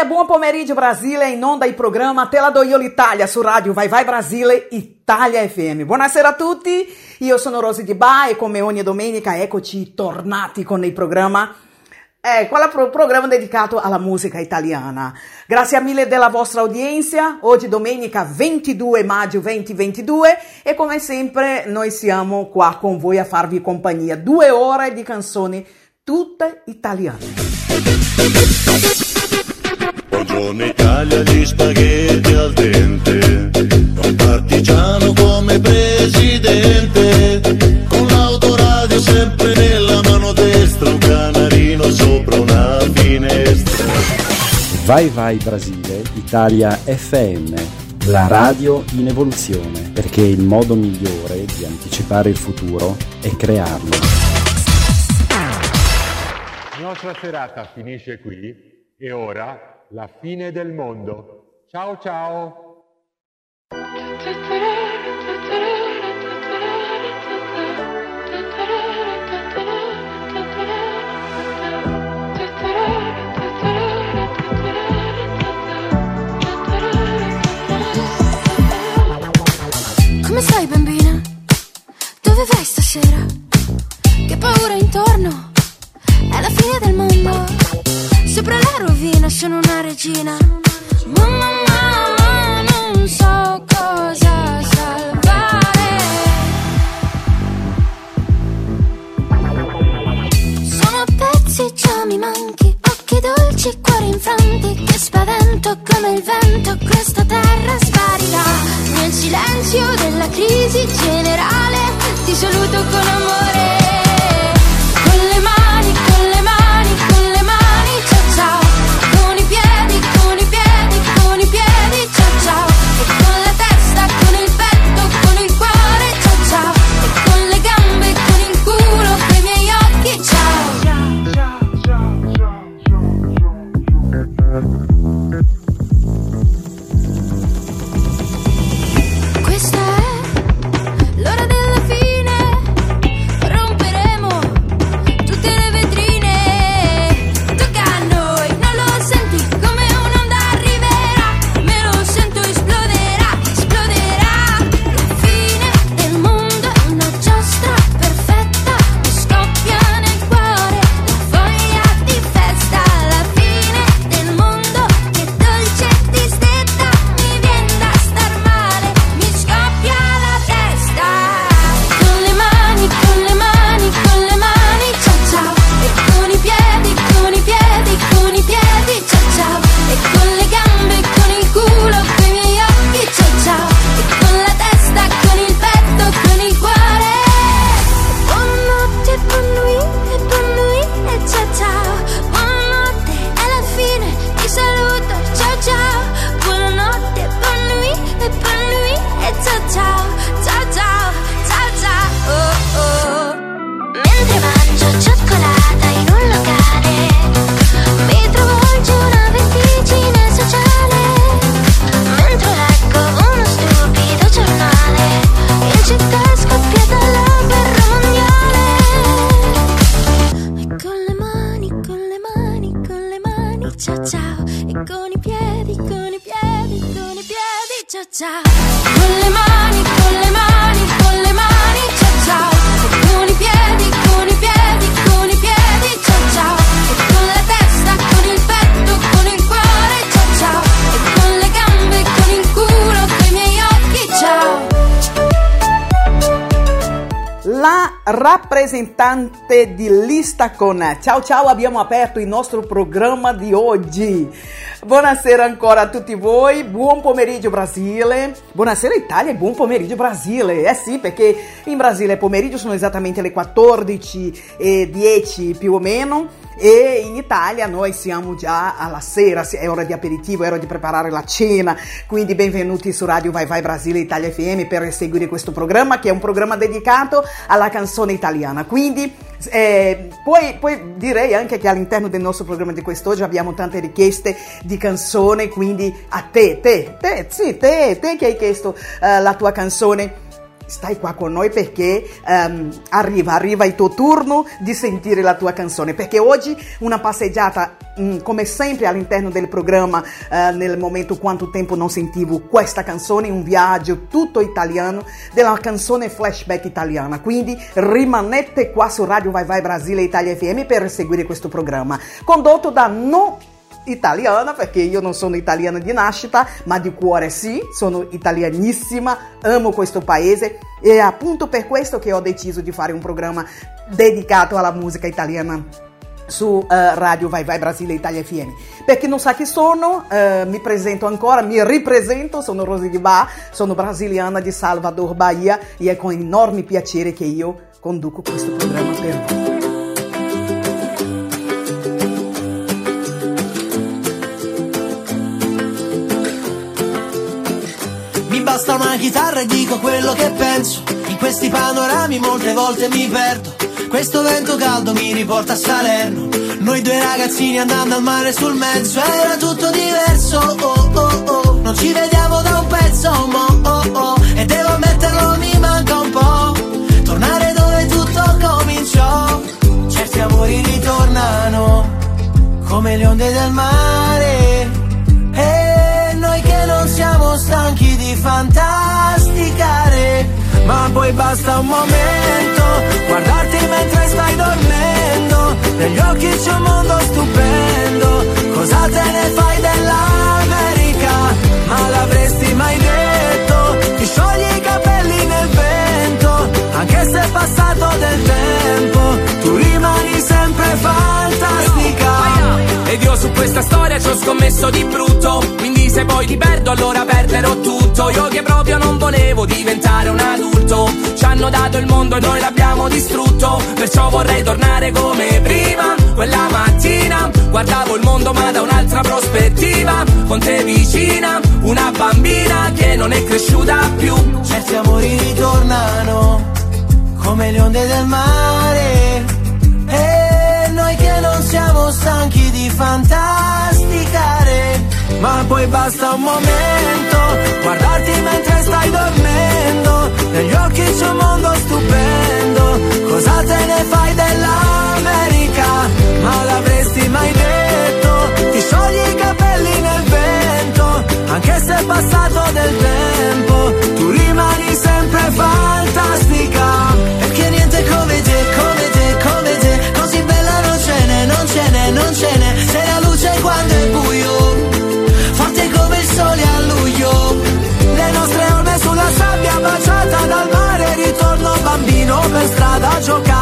Italia, buon pomeriggio Brasile, in onda il programma Tela do Io l'Italia su Radio Vai Vai Brasile Italia FM. Buonasera a tutti, io sono Rosy Di Ba e come ogni domenica eccoci tornati con il programma eh, qual è il programma dedicato alla musica italiana. Grazie mille della vostra udienza. Oggi domenica 22 maggio 2022 e come sempre noi siamo qua con voi a farvi compagnia. Due ore di canzoni tutte italiane. Buongiorno Italia, gli spaghetti al dente, un partigiano come presidente, con l'autoradio sempre nella mano destra, un canarino sopra una finestra. Vai Vai Brasile, Italia FM, la radio in evoluzione, perché il modo migliore di anticipare il futuro è crearlo. La nostra serata finisce qui e ora la fine del mondo. Ciao ciao! Come stai bambina? Dove vai stasera? Che paura intorno? È la fine del mondo. Sopra la rovina sono una regina. Mamma, mamma, non so cosa salvare. Sono pezzi, già mi manchi. Occhi dolci, cuori infranti. Che spavento come il vento. Questa terra sparirà. Nel silenzio della crisi generale. Ti saluto con amore. La rappresentante di lista con Ciao Ciao abbiamo aperto il nostro programma di oggi. Buonasera ancora a tutti voi, buon pomeriggio Brasile, buonasera Italia e buon pomeriggio Brasile. Eh sì, perché in Brasile pomeriggio sono esattamente le 14 e 10 più o meno e in Italia noi siamo già alla sera, è ora di aperitivo, è ora di preparare la cena, quindi benvenuti su Radio Vai Vai Brasile Italia FM per seguire questo programma che è un programma dedicato alla canzone italiana. Quindi eh, poi, poi direi anche che all'interno del nostro programma di quest'oggi abbiamo tante richieste di canzone, quindi a te, te, te, sì, te, te che hai chiesto eh, la tua canzone stai qua con noi perché ehm, arriva, arriva il tuo turno di sentire la tua canzone, perché oggi una passeggiata, mm, come sempre all'interno del programma, eh, nel momento quanto tempo non sentivo questa canzone, un viaggio tutto italiano della canzone flashback italiana, quindi rimanete qua su Radio Vai Vai Brasile Italia FM per seguire questo programma, condotto da non italiana, perché io non sono italiana di nascita, ma di cuore sì, sono italianissima, amo questo paese e appunto per questo che ho deciso di fare un programma dedicato alla musica italiana su uh, Radio Vai Vai Brasile Italia FM. Per chi non sa chi sono, uh, mi presento ancora, mi ripresento, sono Rosy Di Ba, sono brasiliana di Salvador, Bahia e è con enorme piacere che io conduco questo programma per voi. Basta una chitarra e dico quello che penso. In questi panorami molte volte mi perdo. Questo vento caldo mi riporta a Salerno. Noi due ragazzini andando al mare sul mezzo. Era tutto diverso, oh oh oh. Non ci vediamo da un pezzo, mo oh oh. E devo ammetterlo, mi manca un po'. Tornare dove tutto cominciò. Certi amori ritornano come le onde del mare. E noi che non siamo stanchi fantasticare. Ma poi basta un momento, guardarti mentre stai dormendo. Negli occhi c'è un mondo stupendo. Cosa te ne fai dell'America? Ma l'avresti mai detto? Ti sciogli i capelli nel vento, anche se è passato del tempo. Tu rimani sempre fantastica. Ed io su questa storia ci ho scommesso di brutto. Quindi se poi ti perdo allora perderò tutto. Io che proprio non volevo diventare un adulto. Ci hanno dato il mondo e noi l'abbiamo distrutto. Perciò vorrei tornare come prima Quella mattina. Guardavo il mondo ma da un'altra prospettiva. Con te vicina, una bambina che non è cresciuta più. Certi amori ritornano come le onde del mare. Siamo stanchi di fantasticare. Ma poi basta un momento, guardarti mentre stai dormendo. Negli occhi c'è un mondo stupendo. Cosa te ne fai dell'America? Ma l'avresti mai detto? Ti sciogli i capelli nel vento, anche se è passato del tempo. Tu rimani sempre fantastica. Perché niente come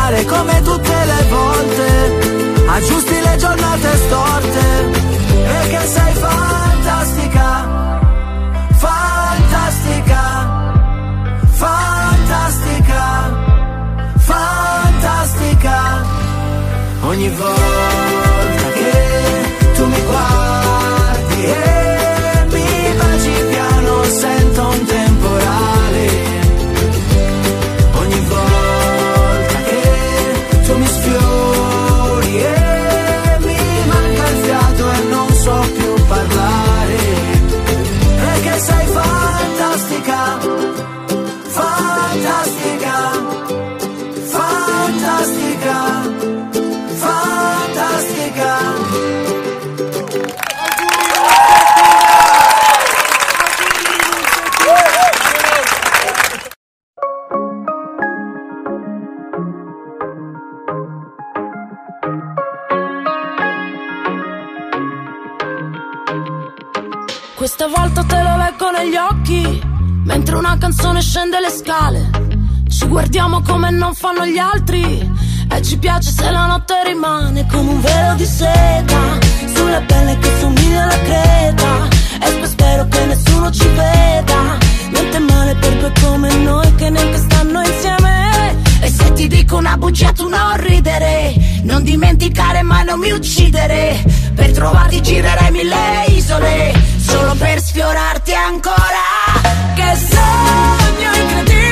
giocare come tutte le volte. Aggiusti le giornate storte. Perché sei fantastica. Fantastica. Fantastica. Fantastica. Ogni volta come non fanno gli altri, e ci piace se la notte rimane come un velo di seta, sulla pelle che somiglia alla creta. E spero che nessuno ci veda, niente male per due come noi che neanche stanno insieme. E se ti dico una bugia tu non ridere. Non dimenticare ma non mi uccidere. Per trovarti girerei mille isole. Solo per sfiorarti ancora. Che sogno incredibile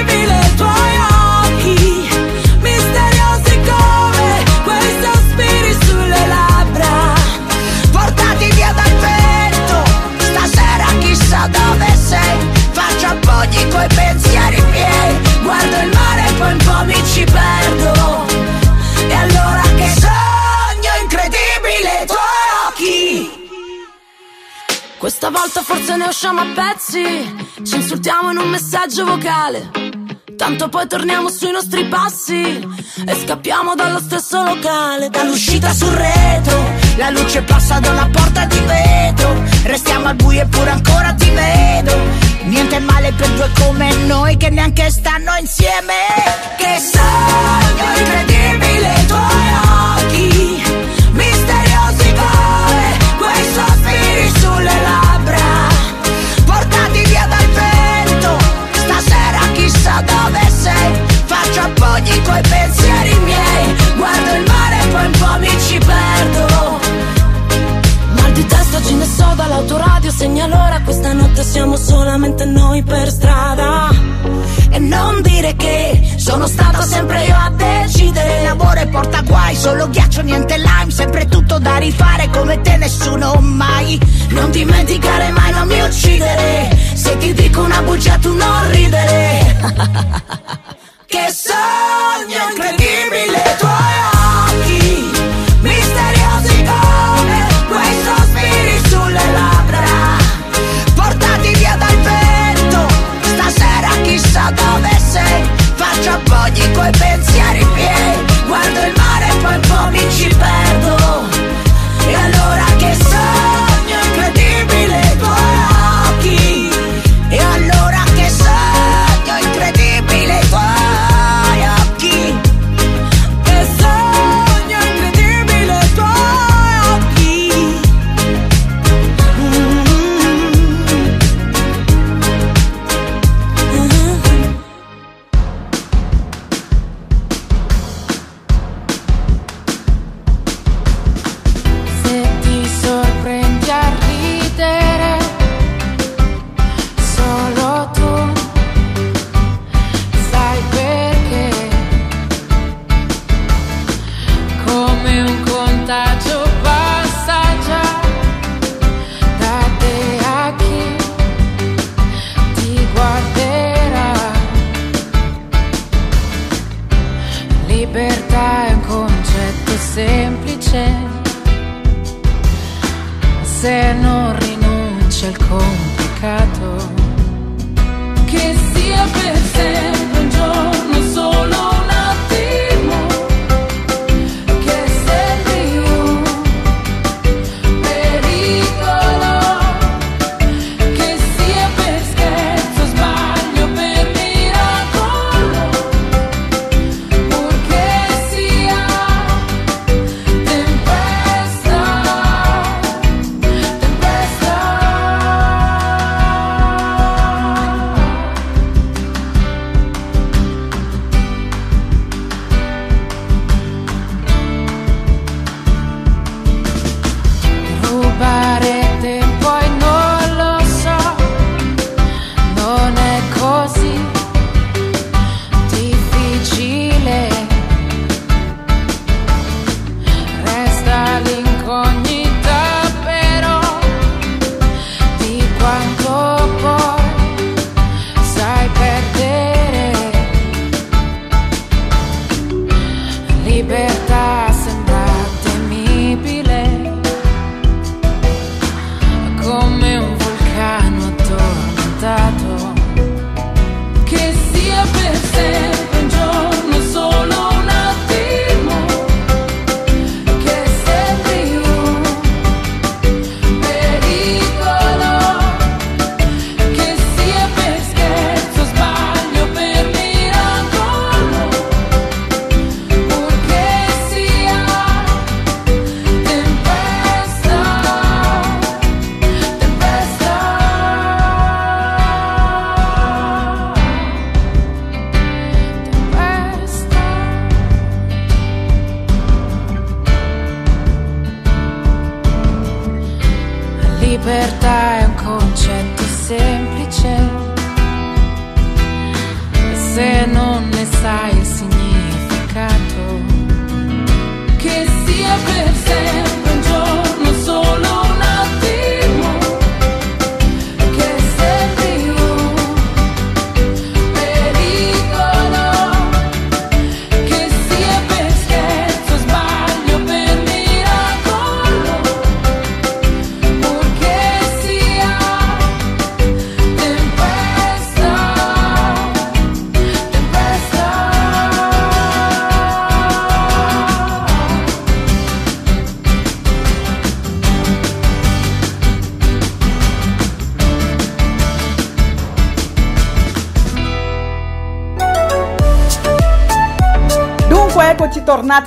sei. Faccio appoggi coi pensieri miei. Guardo il mare e poi un po' mi ci perdo. E allora che sogno incredibile i tuoi occhi. Questa volta forse ne usciamo a pezzi, ci insultiamo in un messaggio vocale. Tanto poi torniamo sui nostri passi. E scappiamo dallo stesso locale, dall'uscita sul retro. La luce passa da una porta di vetro Restiamo al buio eppure ancora ti vedo. Niente male per due come noi che neanche stanno insieme. Che sogno incredibile i tuoi occhi Misteriosi come quei sospiri sulle labbra. Portati via dal vento Stasera chissà dove sei. Faccio appoggi coi pensieri miei Guardo il mare e poi un po' mi siamo solamente noi per strada. E non dire che sono stato sempre io a decidere. L'amore porta guai, solo ghiaccio, niente lime Sempre tutto da rifare come te nessuno mai. Non dimenticare mai, non mi uccidere. Se ti dico una bugia tu non ridere. Che sogno incredibile e coi pensa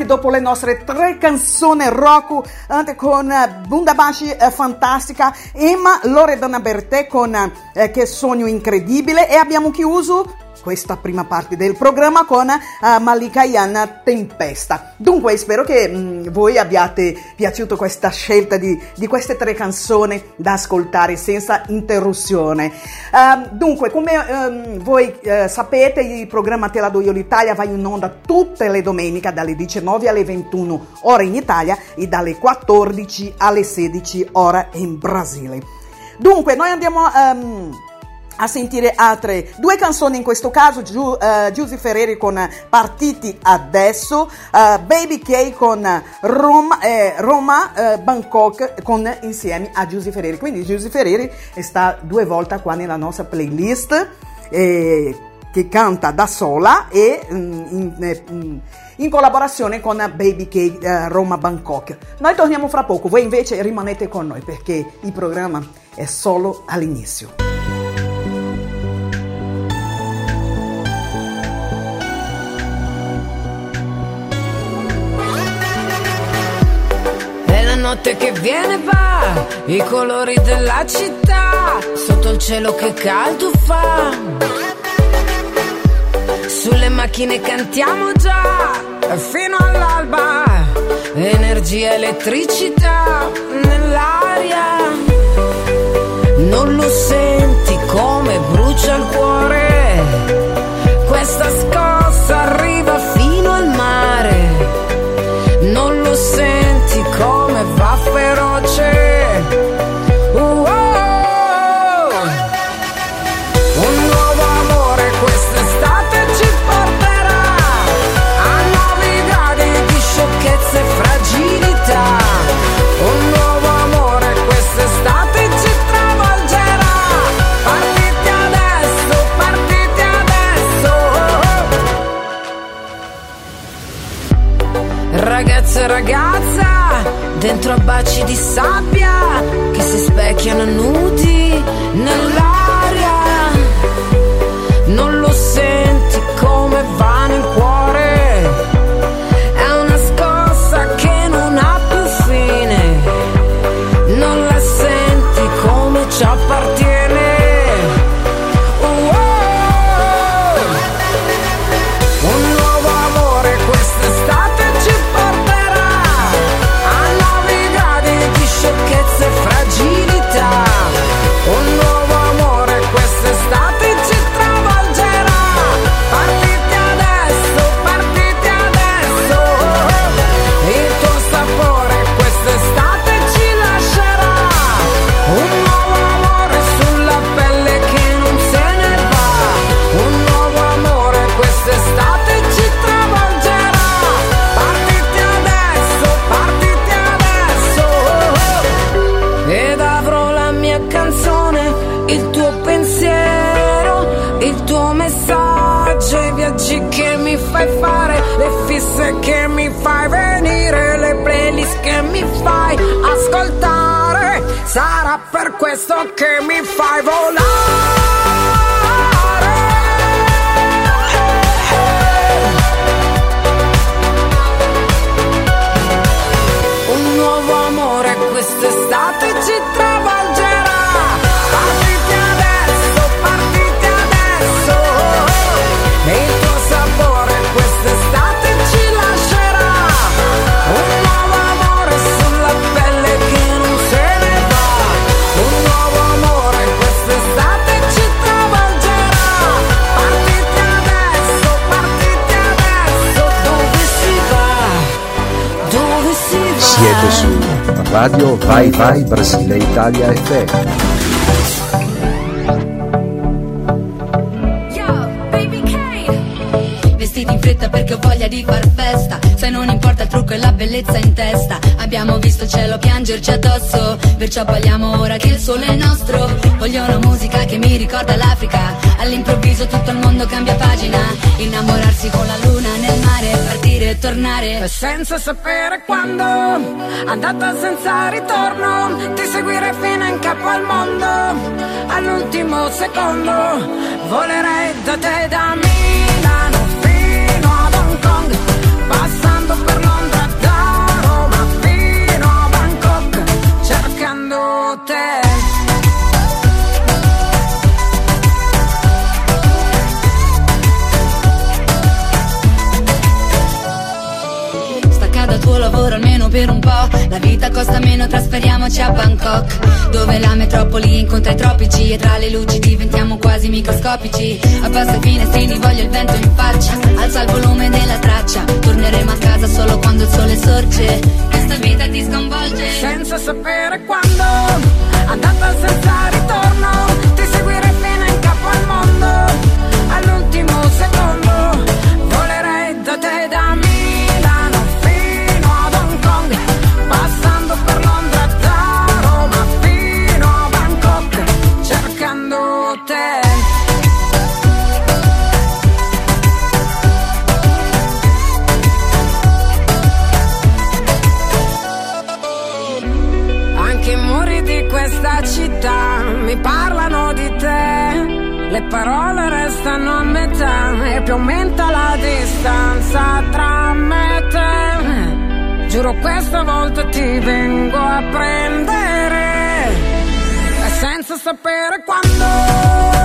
dopo le nostre tre canzoni rock, anche con eh, Bundabashi eh, fantastica, Emma Loredana Bertè con eh, Che sogno incredibile e abbiamo chiuso questa prima parte del programma con uh, Malika Yan Tempesta. Dunque spero che mh, voi abbiate piaciuto questa scelta di, di, queste tre canzoni da ascoltare senza interruzione. Uh, dunque, come um, voi uh, sapete, il programma Te la do io l'Italia va in onda tutte le domeniche dalle 19 alle 21 ore in Italia e dalle 14 alle 16 ore in Brasile. Dunque, noi andiamo... Um, a sentire altre due canzoni in questo caso Giu, uh, Giusy Ferreri con Partiti Adesso uh, Baby K con Roma, eh, Roma uh, Bangkok con, insieme a Giusy Ferreri quindi Giusy Ferreri sta due volte qua nella nostra playlist eh, che canta da sola e mm, in, mm, in, collaborazione con Baby K uh, Roma Bangkok. Noi torniamo fra poco, voi invece rimanete con noi perché il programma è solo all'inizio. Notte che viene va, i colori della città, sotto il cielo che caldo fa. Sulle macchine cantiamo già, fino all'alba, energia, elettricità nell'aria. Non lo senti come brucia il cuore, questa scossa dentro a baci di sabbia che si specchiano nudi nell'aria. Non lo senti come va nel cuore. Radio Vai Vai Brasile Italia FM. In fretta perché ho voglia di far festa. Se non importa il trucco e la bellezza in testa. Abbiamo visto il cielo piangerci addosso Perciò balliamo ora che il sole è nostro. Voglio una musica che mi ricorda l'Africa. All'improvviso tutto il mondo cambia pagina. Innamorarsi con la luna nel mare Partire e tornare. Senza sapere quando, andata senza ritorno, ti seguire fino in capo al mondo, all'ultimo secondo, volerei da te da Milano La vita costa meno, trasferiamoci a Bangkok. Dove la metropoli incontra i tropici. E tra le luci diventiamo quasi microscopici. Abbassa i finestrini, voglio il vento in faccia. Alza il volume della traccia. Torneremo a casa solo quando il sole sorge. Questa vita ti sconvolge. Senza sapere quando, andata senza ritorno, ti seguirei fino in capo al mondo, all'ultimo secondo, volerei da te da distanza tra me e te. Giuro questa volta ti vengo a prendere senza sapere quando.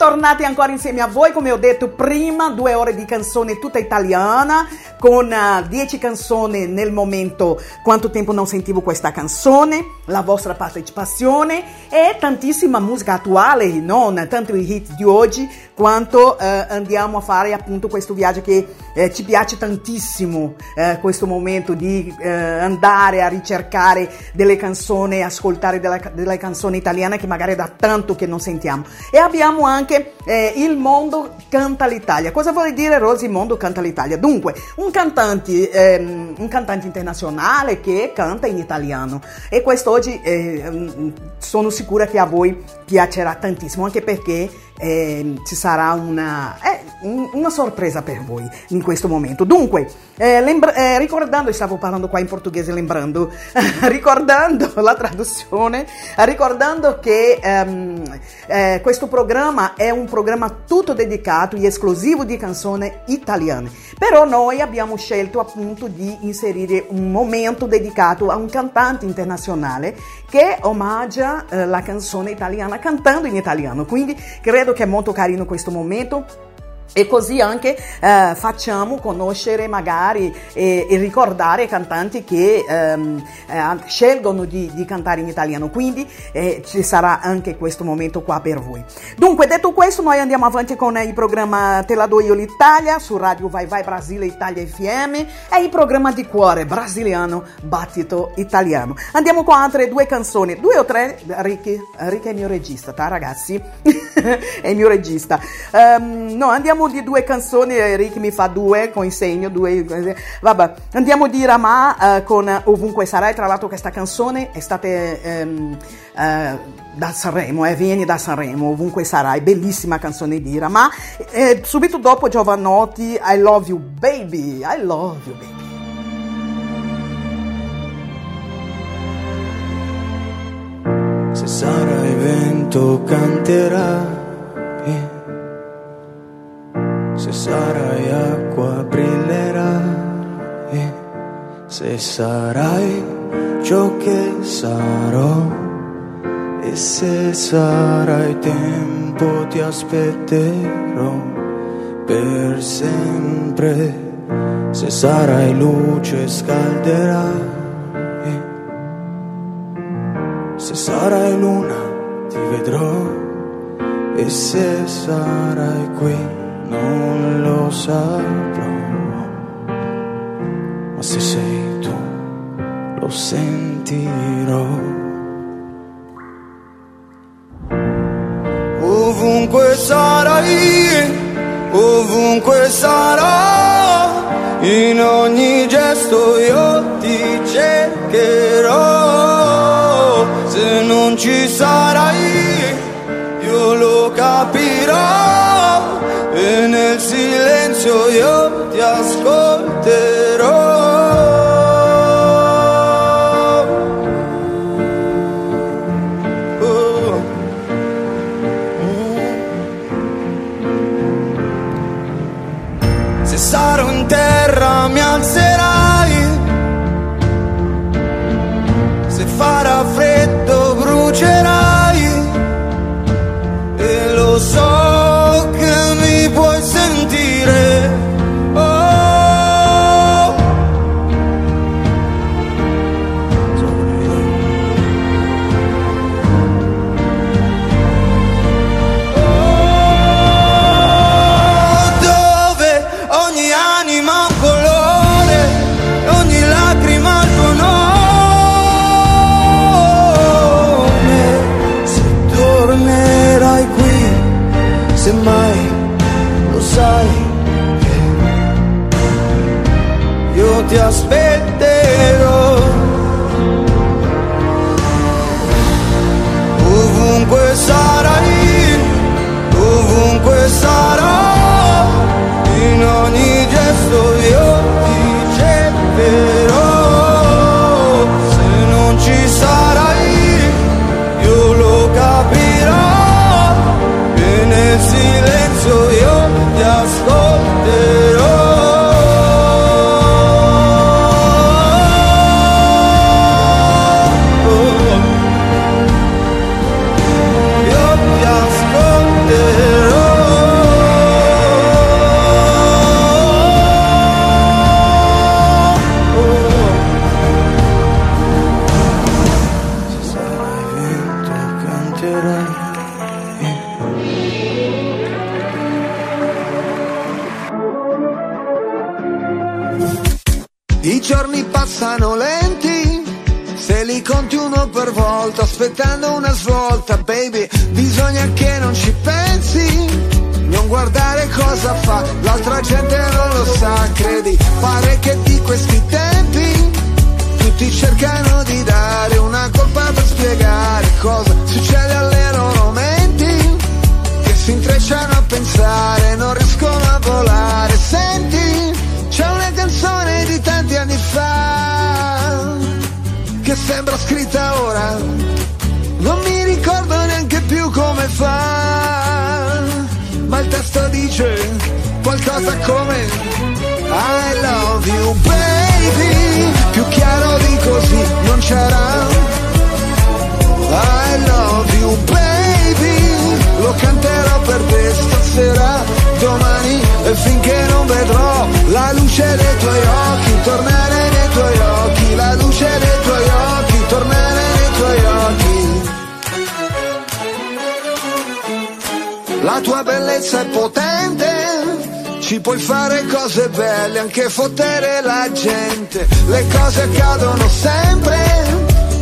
Dunque, eccoci tornati ancora insieme a voi, come ho detto prima, due ore di canzone tutta italiana, con eh, 10 canzoni nel momento, quanto tempo non sentivo questa canzone, la vostra partecipazione e tantissima musica attuale, non tanto i hit di oggi, quanto eh, andiamo a fare appunto questo viaggio che eh, ci piace tantissimo, eh, questo momento di eh, andare a ricercare delle canzoni, ascoltare della- delle canzoni italiane che magari da tanto che non sentiamo. E abbiamo anche eh, Il Mondo Canta l'Italia. Cosa vuol dire Rosy Mondo Canta l'Italia? Dunque, un cantante, ehm, un cantante internazionale che canta in italiano. E questo oggi eh, sono sicura che a voi piacerà tantissimo, anche perché eh, ci sarà una, eh, un- una sorpresa per voi in questo momento. Dunque, eh, lembra- eh, ricordando, stavo parlando qua in portoghese, lembrando, ricordando la traduzione, ricordando che ehm, eh, questo programma è un programma tutto dedicato e esclusivo di canzoni italiane. Però noi abbiamo scelto appunto di inserire un momento dedicato a un cantante internazionale che omaggia eh, la canzone italiana cantando in italiano. Quindi credo che è molto carino questo momento. E così anche eh, facciamo conoscere magari e, e ricordare cantanti che ehm, eh, scelgono di, di cantare in italiano, quindi eh, ci sarà anche questo momento qua per voi. Dunque, detto questo, noi andiamo avanti con il programma Te la do io l'Italia su Radio Vai Vai Brasile Italia FM e il programma di cuore brasiliano Battito Italiano. Andiamo con altre due canzoni, due o tre, Ricky, Ricky è il mio regista, tá ragazzi? è il mio regista. Ehm, no, andiamo di due canzoni, eh, Ricky mi fa due con il segno, due, vabbè. Andiamo di Ramà eh, con Ovunque Sarai, tra l'altro questa canzone è stata ehm, eh, da Sanremo, eh, vieni da Sanremo, Ovunque Sarai, bellissima canzone di Ramà. Eh, subito dopo Giovanotti, I Love You Baby, I Love You Baby. Se sarai vento canterai, sarai acqua brillerai, se sarai ciò che sarò e se sarai tempo ti aspetterò per sempre, se sarai luce scalderai. Se sarai luna ti vedrò. E se sarai qui non lo saprò. Ma se sei tu lo sentirò. Ovunque sarai, ovunque sarò, in ogni gesto io ti cercherò. Se non ci sarai, io lo capirò e nel silenzio io ti ascolterò. Volta, aspettando una svolta, baby, bisogna che non ci pensi. Non guardare cosa fa, l'altra gente non lo sa, credi, pare che di questi tempi tutti cercano di dare una colpa per spiegare cosa succede alle loro menti, che si intrecciano a pensare, non riescono a volare, senti, c'è una canzone di tanti anni fa sembra scritta ora, non mi ricordo neanche più come fa, ma il testo dice qualcosa come I love you baby, più chiaro di così non c'era. I love you baby, lo canterò per te stasera, domani e finché non vedrò la luce dei tuoi occhi, tornare La tua bellezza è potente, ci puoi fare cose belle, anche fottere la gente. Le cose accadono sempre.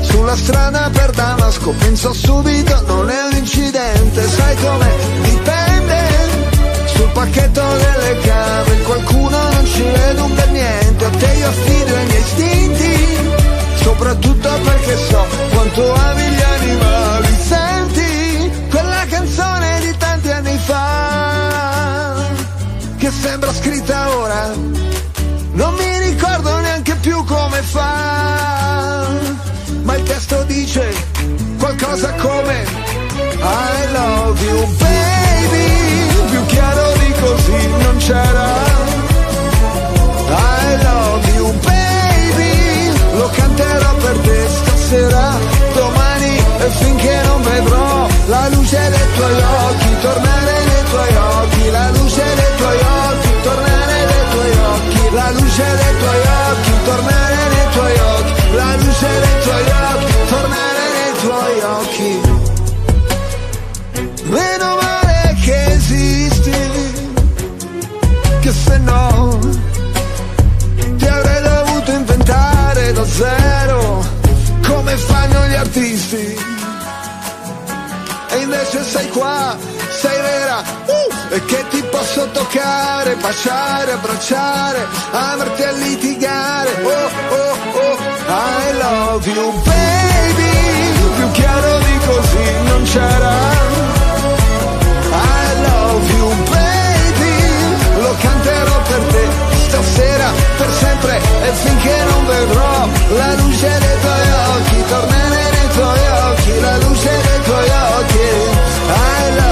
Sulla strada per Damasco penso subito, non è un incidente, sai com'è? Dipende. Sul pacchetto delle cave, qualcuno non ci vede un per niente. A te io affido i miei istinti, soprattutto perché so quanto ami gli animali. Senti che sembra scritta ora. Non mi ricordo neanche più come fa, ma il testo dice qualcosa come I love you baby, più chiaro di così non c'era. I love you baby, lo canterò per te stasera, domani e finché non vedrò la luce dei tuoi occhi, tornare nei tuoi occhi, luce dei tuoi occhi, tornare nei tuoi occhi, la luce dei tuoi occhi, tornare nei tuoi occhi. Meno male che esisti, che se no ti avrei dovuto inventare da zero, come fanno gli artisti. E invece sei qua, sei vera, e che ti posso toccare, baciare, abbracciare, amarti a litigare. Oh, oh, oh, I love you, baby, più chiaro di così non c'era. I love you, baby, lo canterò per te stasera, per sempre e finché non vedrò la luce dei tuoi occhi, tornare nei tuoi occhi, la luce dei tuoi occhi. I love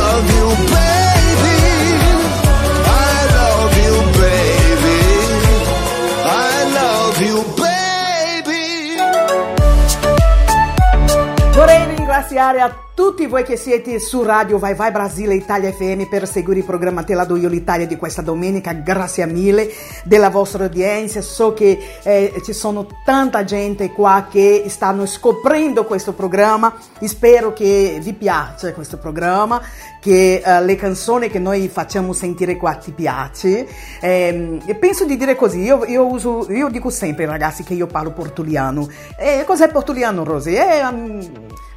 ringraziare a tutti voi che siete su Radio Vai Vai Brasile Italia FM per seguire il programma Te la do io l'Italia di questa domenica. Grazie mille della vostra udienza. So che eh, ci sono tanta gente qua che stanno scoprendo questo programma. Spero che vi piaccia questo programma, che eh, le canzoni che noi facciamo sentire qua ti piace. Ehm, e penso di dire così, io, io uso, io dico sempre ragazzi che io parlo portuliano. E cos'è portuliano, Rosy? È um,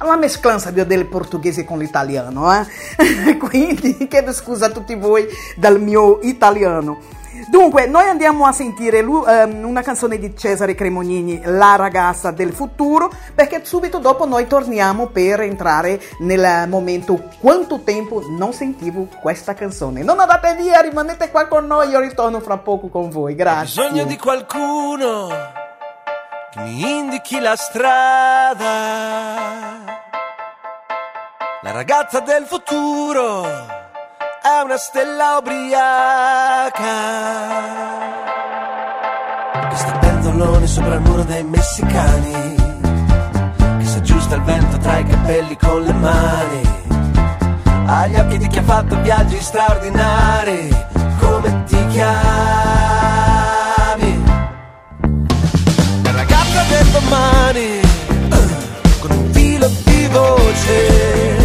la mesclanza del portoghese con l'italiano, eh? Quindi chiedo scusa a tutti voi dal mio italiano. Dunque, noi andiamo a sentire ehm, una canzone di Cesare Cremonini, La ragazza del futuro, perché subito dopo noi torniamo per entrare nel momento quanto tempo non sentivo questa canzone. Non andate via, rimanete qua con noi, io ritorno fra poco con voi. Grazie. bisogno di qualcuno mi indichi la strada. La ragazza del futuro è una stella ubriaca. Che sta penzoloni sopra il muro dei messicani. Che si aggiusta il vento tra i capelli con le mani. Ha gli occhi di chi ha fatto viaggi straordinari come ti chiami bocca del domani con un filo di voce.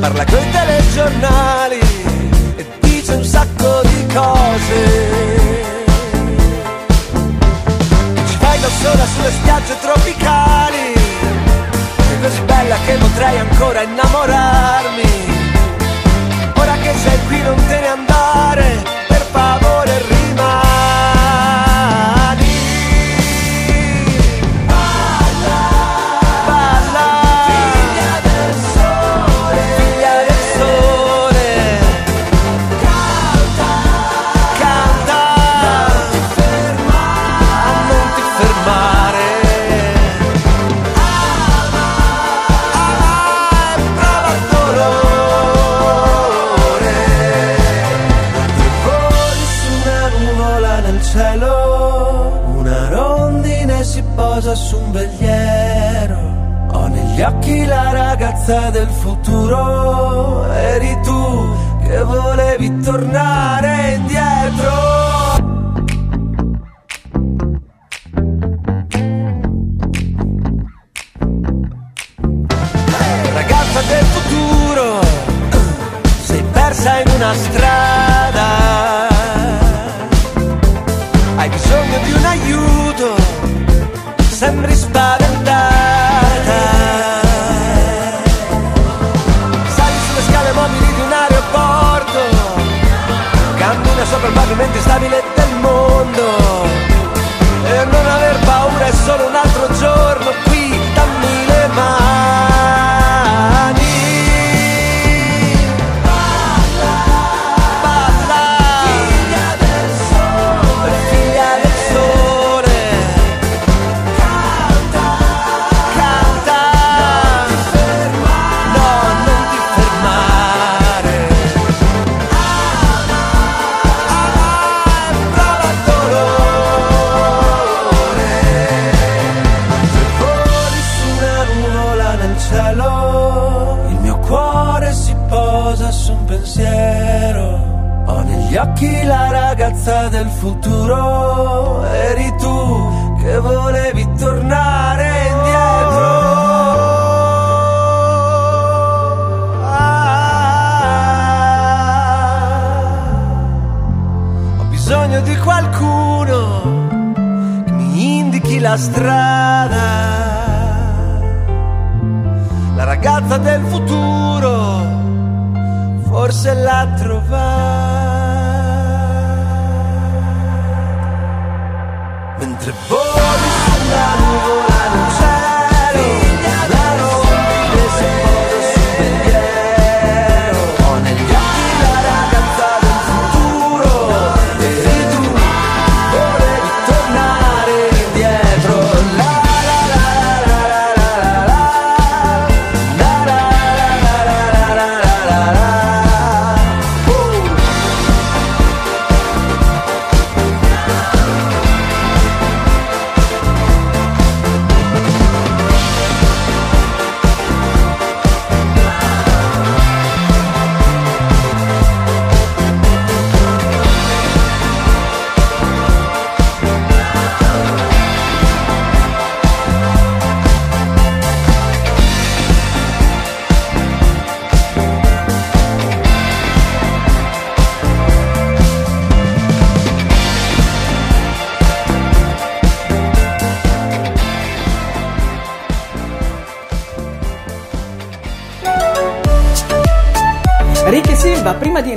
Parla con i telegiornali e dice un sacco di cose. Ci fai da sola sulle spiagge tropicali. Sei così bella che potrei ancora innamorarmi. Ora che sei qui non te ne andare, per favore futuro, eri tu che volevi tornare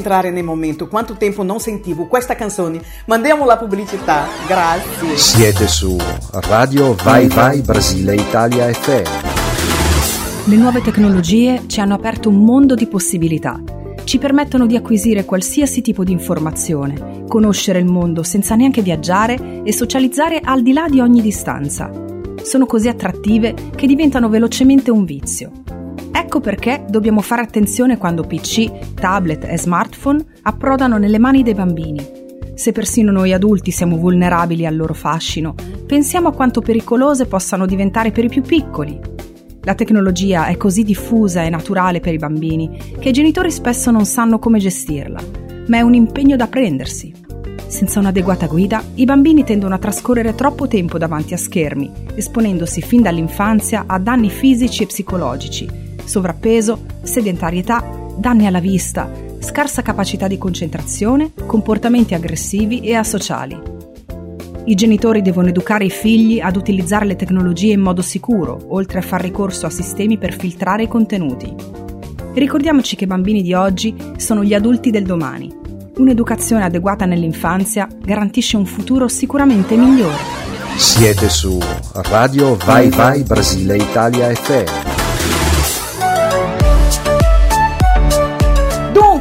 entrare nel momento, quanto tempo non sentivo questa canzone? Mandiamo la pubblicità, grazie. Siete su Radio Vai Vai Brasile Italia FM. Le nuove tecnologie ci hanno aperto un mondo di possibilità. Ci permettono di acquisire qualsiasi tipo di informazione, conoscere il mondo senza neanche viaggiare e socializzare al di là di ogni distanza. Sono così attrattive che diventano velocemente un vizio. Ecco perché dobbiamo fare attenzione quando PC, tablet e smartphone approdano nelle mani dei bambini. Se persino noi adulti siamo vulnerabili al loro fascino, pensiamo a quanto pericolose possano diventare per i più piccoli. La tecnologia è così diffusa e naturale per i bambini che i genitori spesso non sanno come gestirla, ma è un impegno da prendersi. Senza un'adeguata guida, i bambini tendono a trascorrere troppo tempo davanti a schermi, esponendosi fin dall'infanzia a danni fisici e psicologici, sovrappeso, sedentarietà, danni alla vista, scarsa capacità di concentrazione, comportamenti aggressivi e asociali. I genitori devono educare i figli ad utilizzare le tecnologie in modo sicuro, oltre a far ricorso a sistemi per filtrare i contenuti. Ricordiamoci che i bambini di oggi sono gli adulti del domani. Un'educazione adeguata nell'infanzia garantisce un futuro sicuramente migliore. Siete su Radio Vai Vai Brasile Italia FM.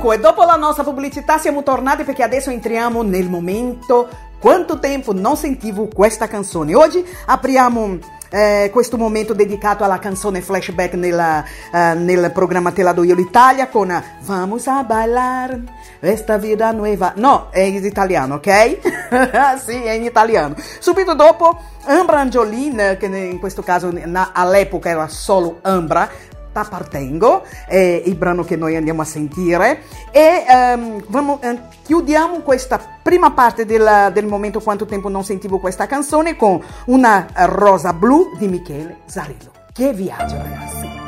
Dunque, dopo la nostra pubblicità siamo tornati perché adesso entriamo nel momento quanto tempo non sentivo questa canzone. Oggi apriamo eh, questo momento dedicato alla canzone flashback nella, eh, nel programma Te la do io l'Italia con Vamos a bailar esta vida nueva. No, è in italiano, ok? sì, è in italiano. Subito dopo Ambra Angiolin, che in questo caso all'epoca era solo Ambra, T'appartengo, è il brano che noi andiamo a sentire e um, vamo, um, chiudiamo questa prima parte del, del, momento quanto tempo non sentivo questa canzone con una rosa blu di Michele Zarillo. Che viaggio ragazzi!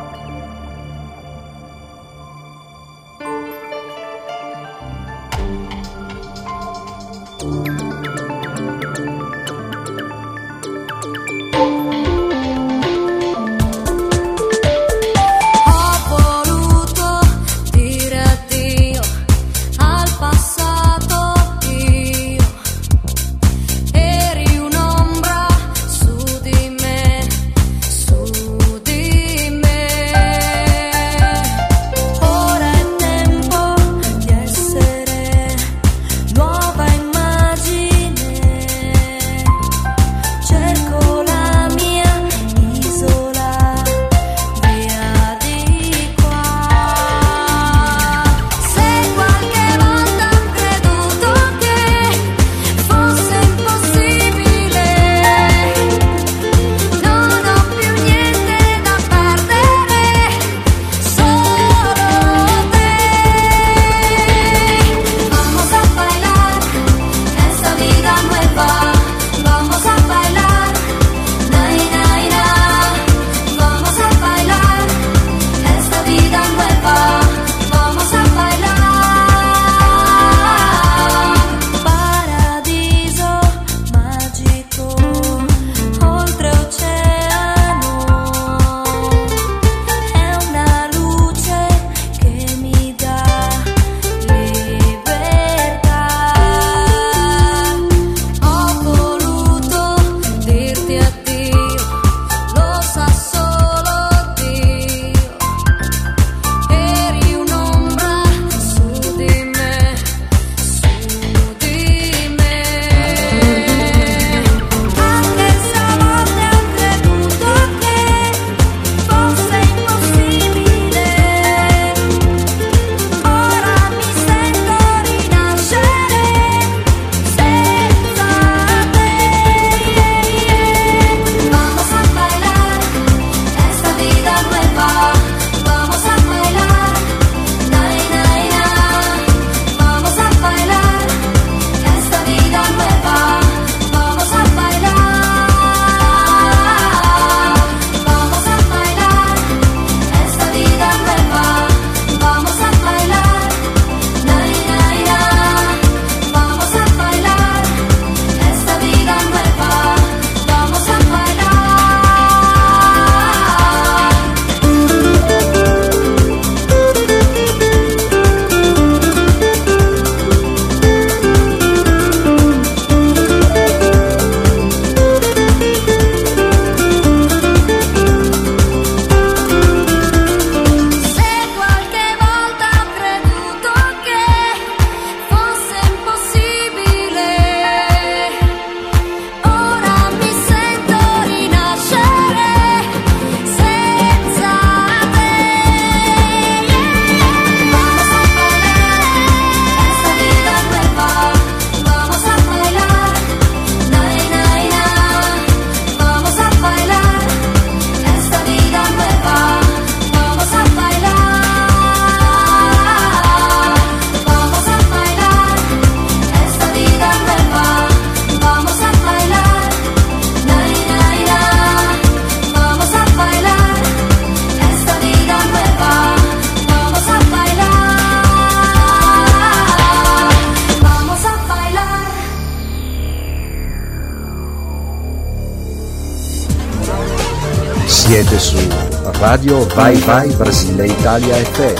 Vai Vai Brasile Italia FM.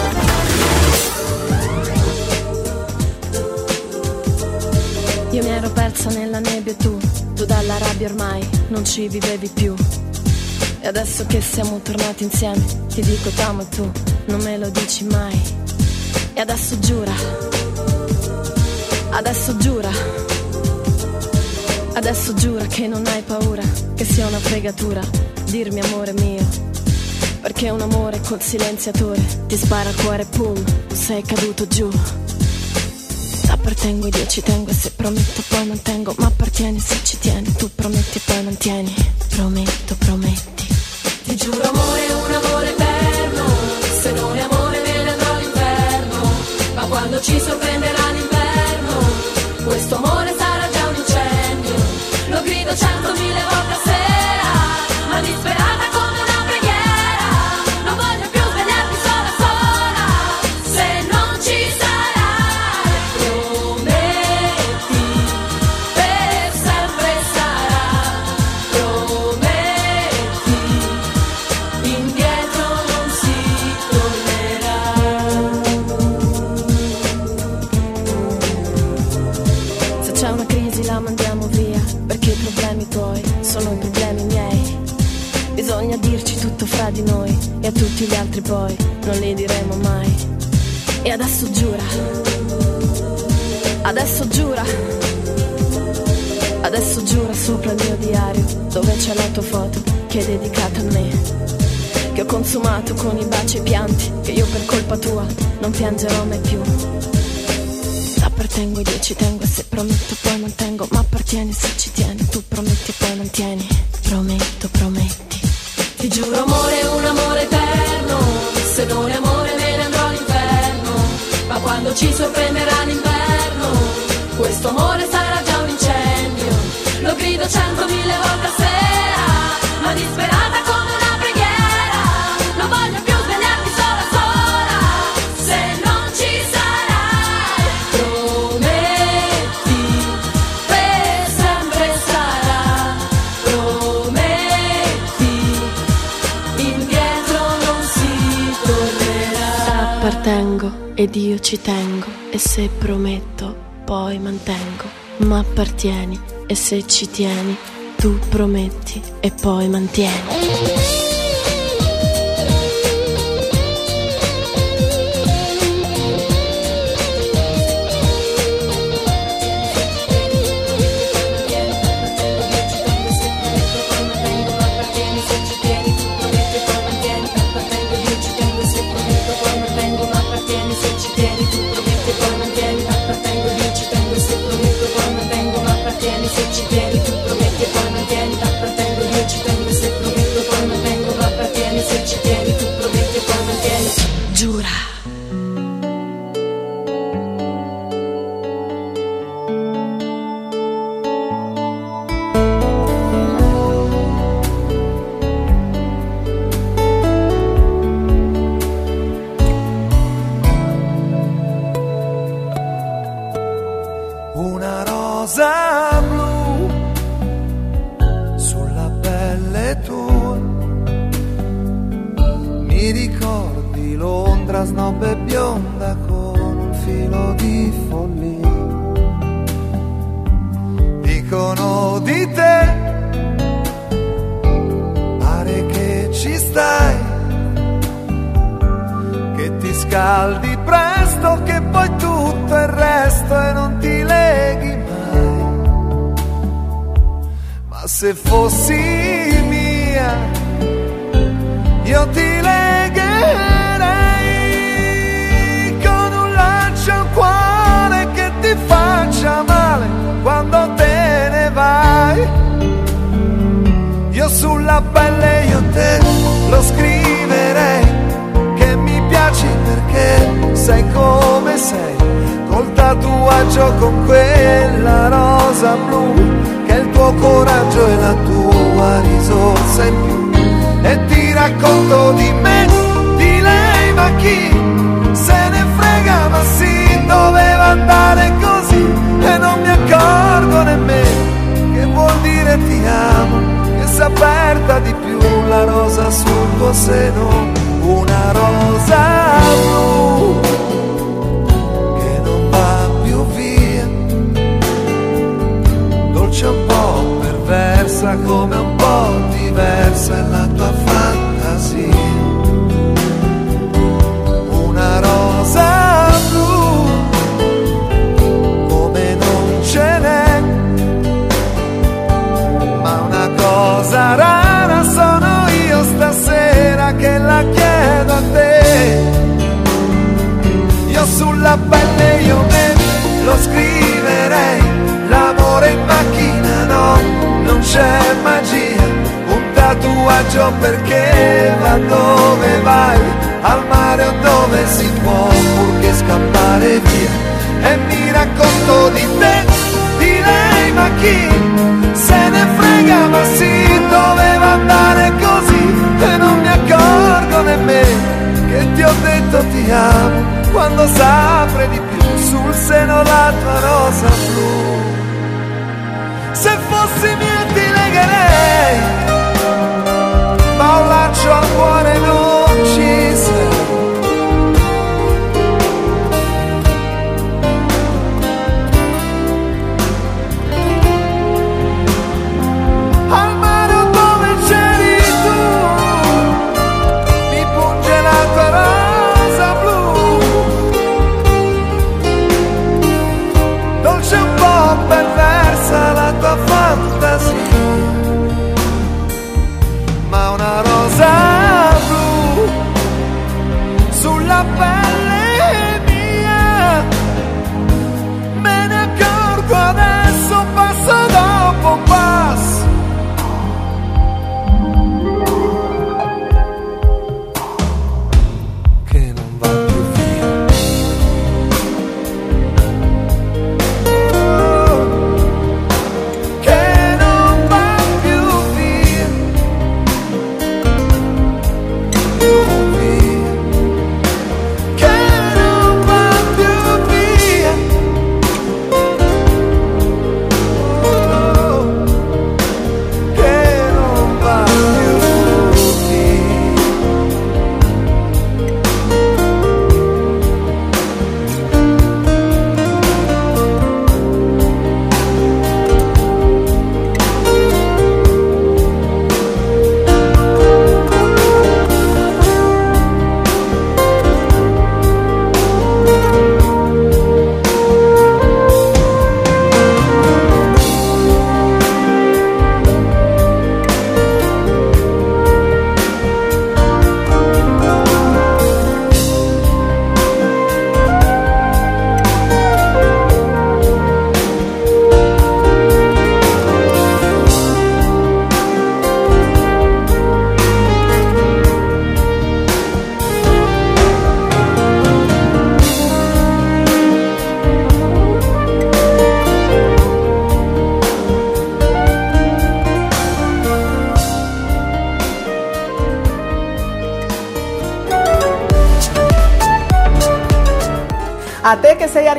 Io mi ero persa nella nebbia e tu, tu dalla rabbia ormai non ci vivevi più. E adesso che siamo tornati insieme, ti dico t'amo e tu non me lo dici mai. E adesso giura, adesso giura, adesso giura che non hai paura, che sia una fregatura, dirmi amore mio. Perché un amore col silenziatore. Ti spara al cuore, pum, tu sei caduto giù. Appartengo ed io ci tengo e se prometto poi mantengo. Ma appartieni se ci tieni Tu prometti e poi mantieni Prometto, prometti. Ti giuro amore, un amore eterno. Se non è amore me ne andrò all'inferno. Ma quando ci sorprenderà l'inverno Questo amore sarà già un incendio. Lo grido centomila poi non li diremo mai. E adesso giura. Adesso giura. Adesso giura sopra il mio diario Dove c'è la tua foto che è dedicata a me. Che ho consumato con i baci e i pianti Che io per colpa tua non piangerò mai più. Appartengo io ci tengo e se prometto poi mantengo Ma appartieni se ci tieni Tu prometti e poi mantieni Prometto, prometti. Ti giuro amore, un amore eterno Se non è amore me ne andrò all'inferno. Ma quando ci sorprenderà l'inverno Questo amore sarà già un incendio. Lo grido centomila volte a ed io ci tengo E se prometto poi mantengo. Ma appartieni e se ci tieni Tu prometti e poi mantieni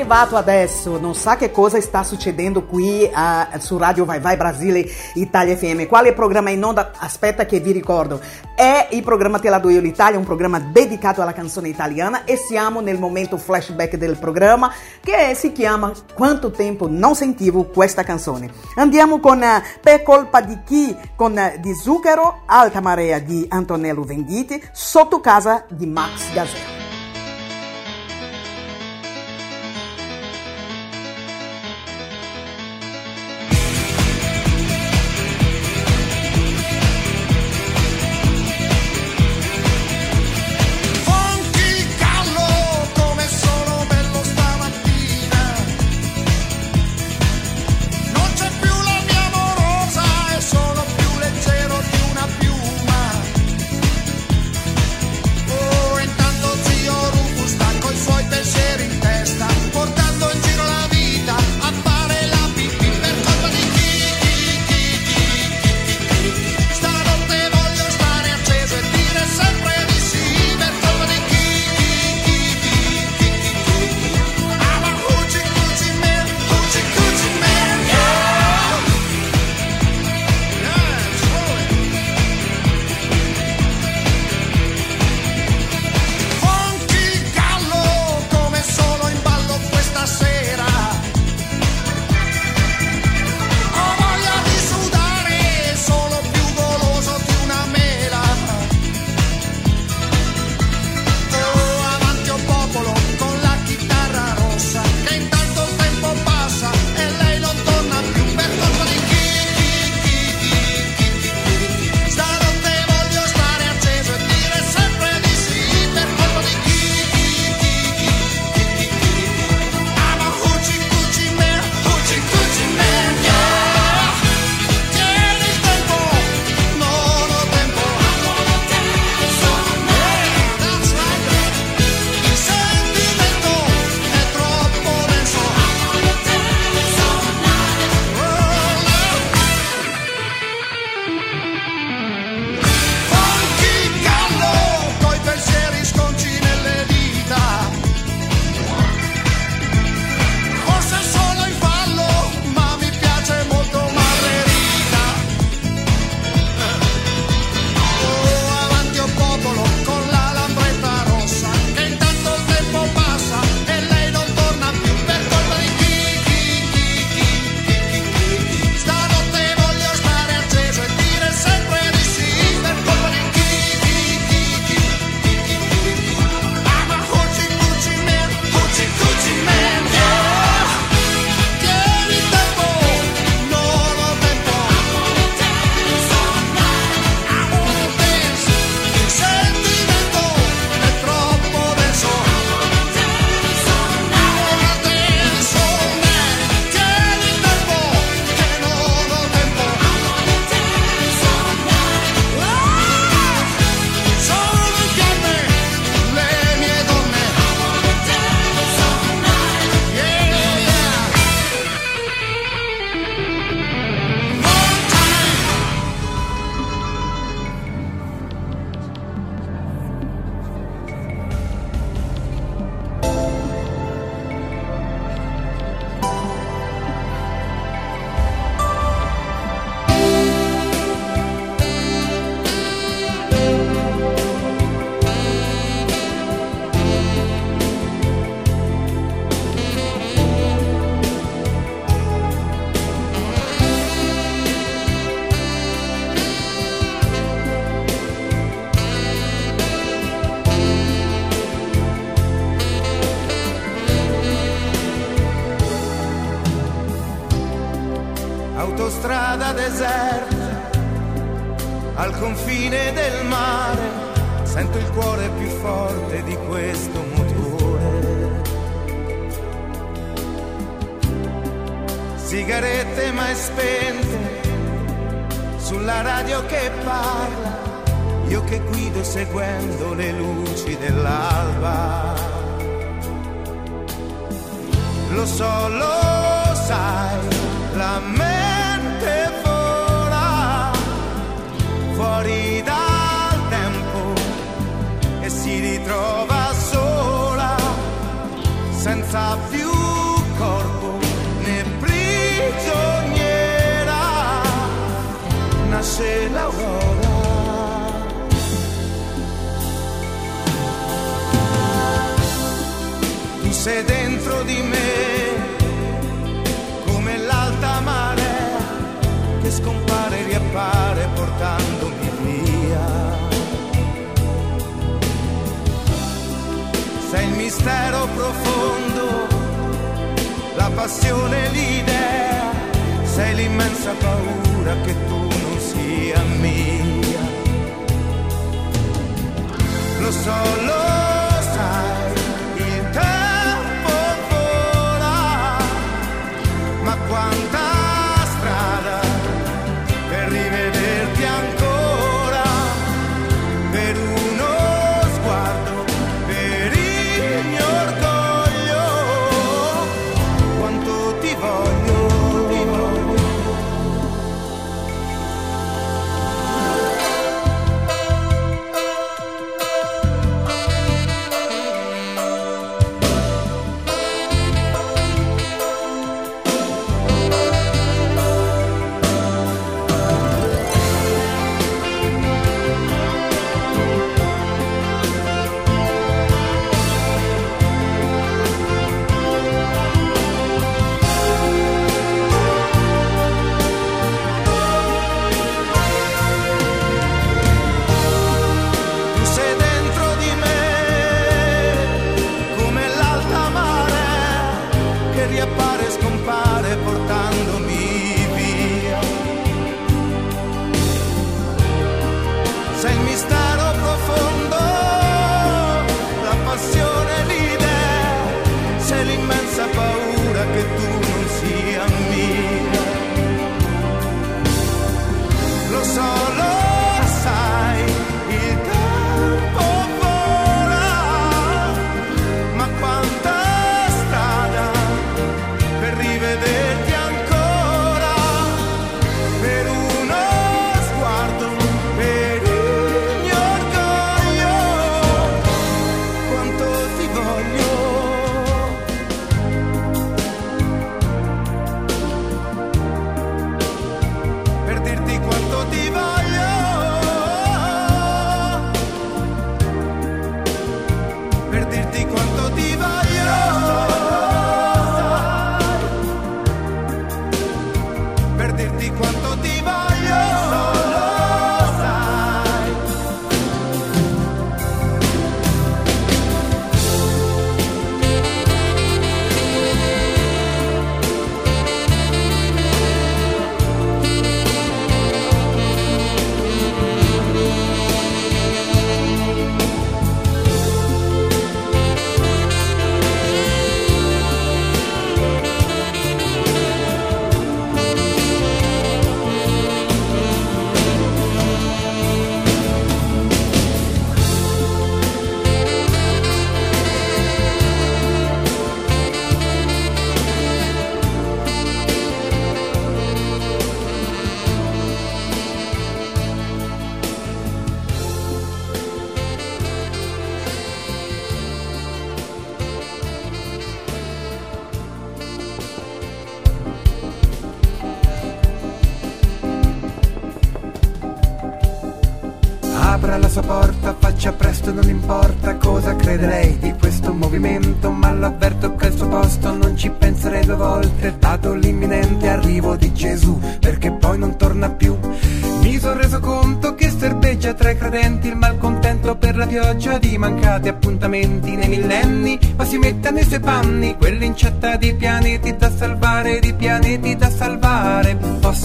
arrivato adesso, non sa che cosa sta succedendo qui a, su Radio Vai Vai Brasile Italia FM. Quale programma in onda? Aspetta che vi ricordo. È il programma Tela do io l'Italia, un programma dedicato alla canzone italiana e siamo nel momento flashback del programma che si chiama Quanto tempo non sentivo questa canzone. Andiamo con eh, uh, Per colpa di chi con eh, Di Zucchero, Alta marea di Antonello Venditti, Sotto casa di Max Gazzetta.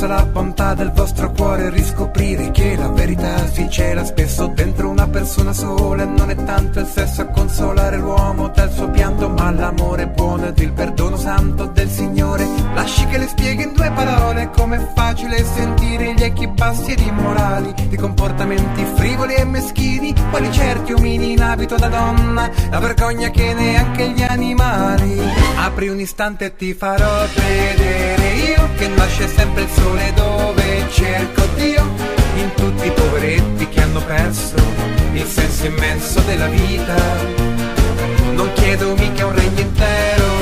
Possa la bontà del vostro cuore riscoprire che la verità si cela spesso dentro una persona sola non è tanto il sesso a consolare l'uomo dal suo pianto, ma l'amore buono ed il perdono santo del Signore. Lasci che le spieghi in due parole com'è facile sentire gli echi bassi ed immorali di comportamenti frivoli e meschini, quali certi omini in abito da donna, la vergogna che neanche gli animali. Apri un istante e ti farò vedere. Io che nasce sempre il sole dove cerco Dio, in tutti i poveretti che hanno perso il senso immenso della vita. Non chiedo mica un regno intero,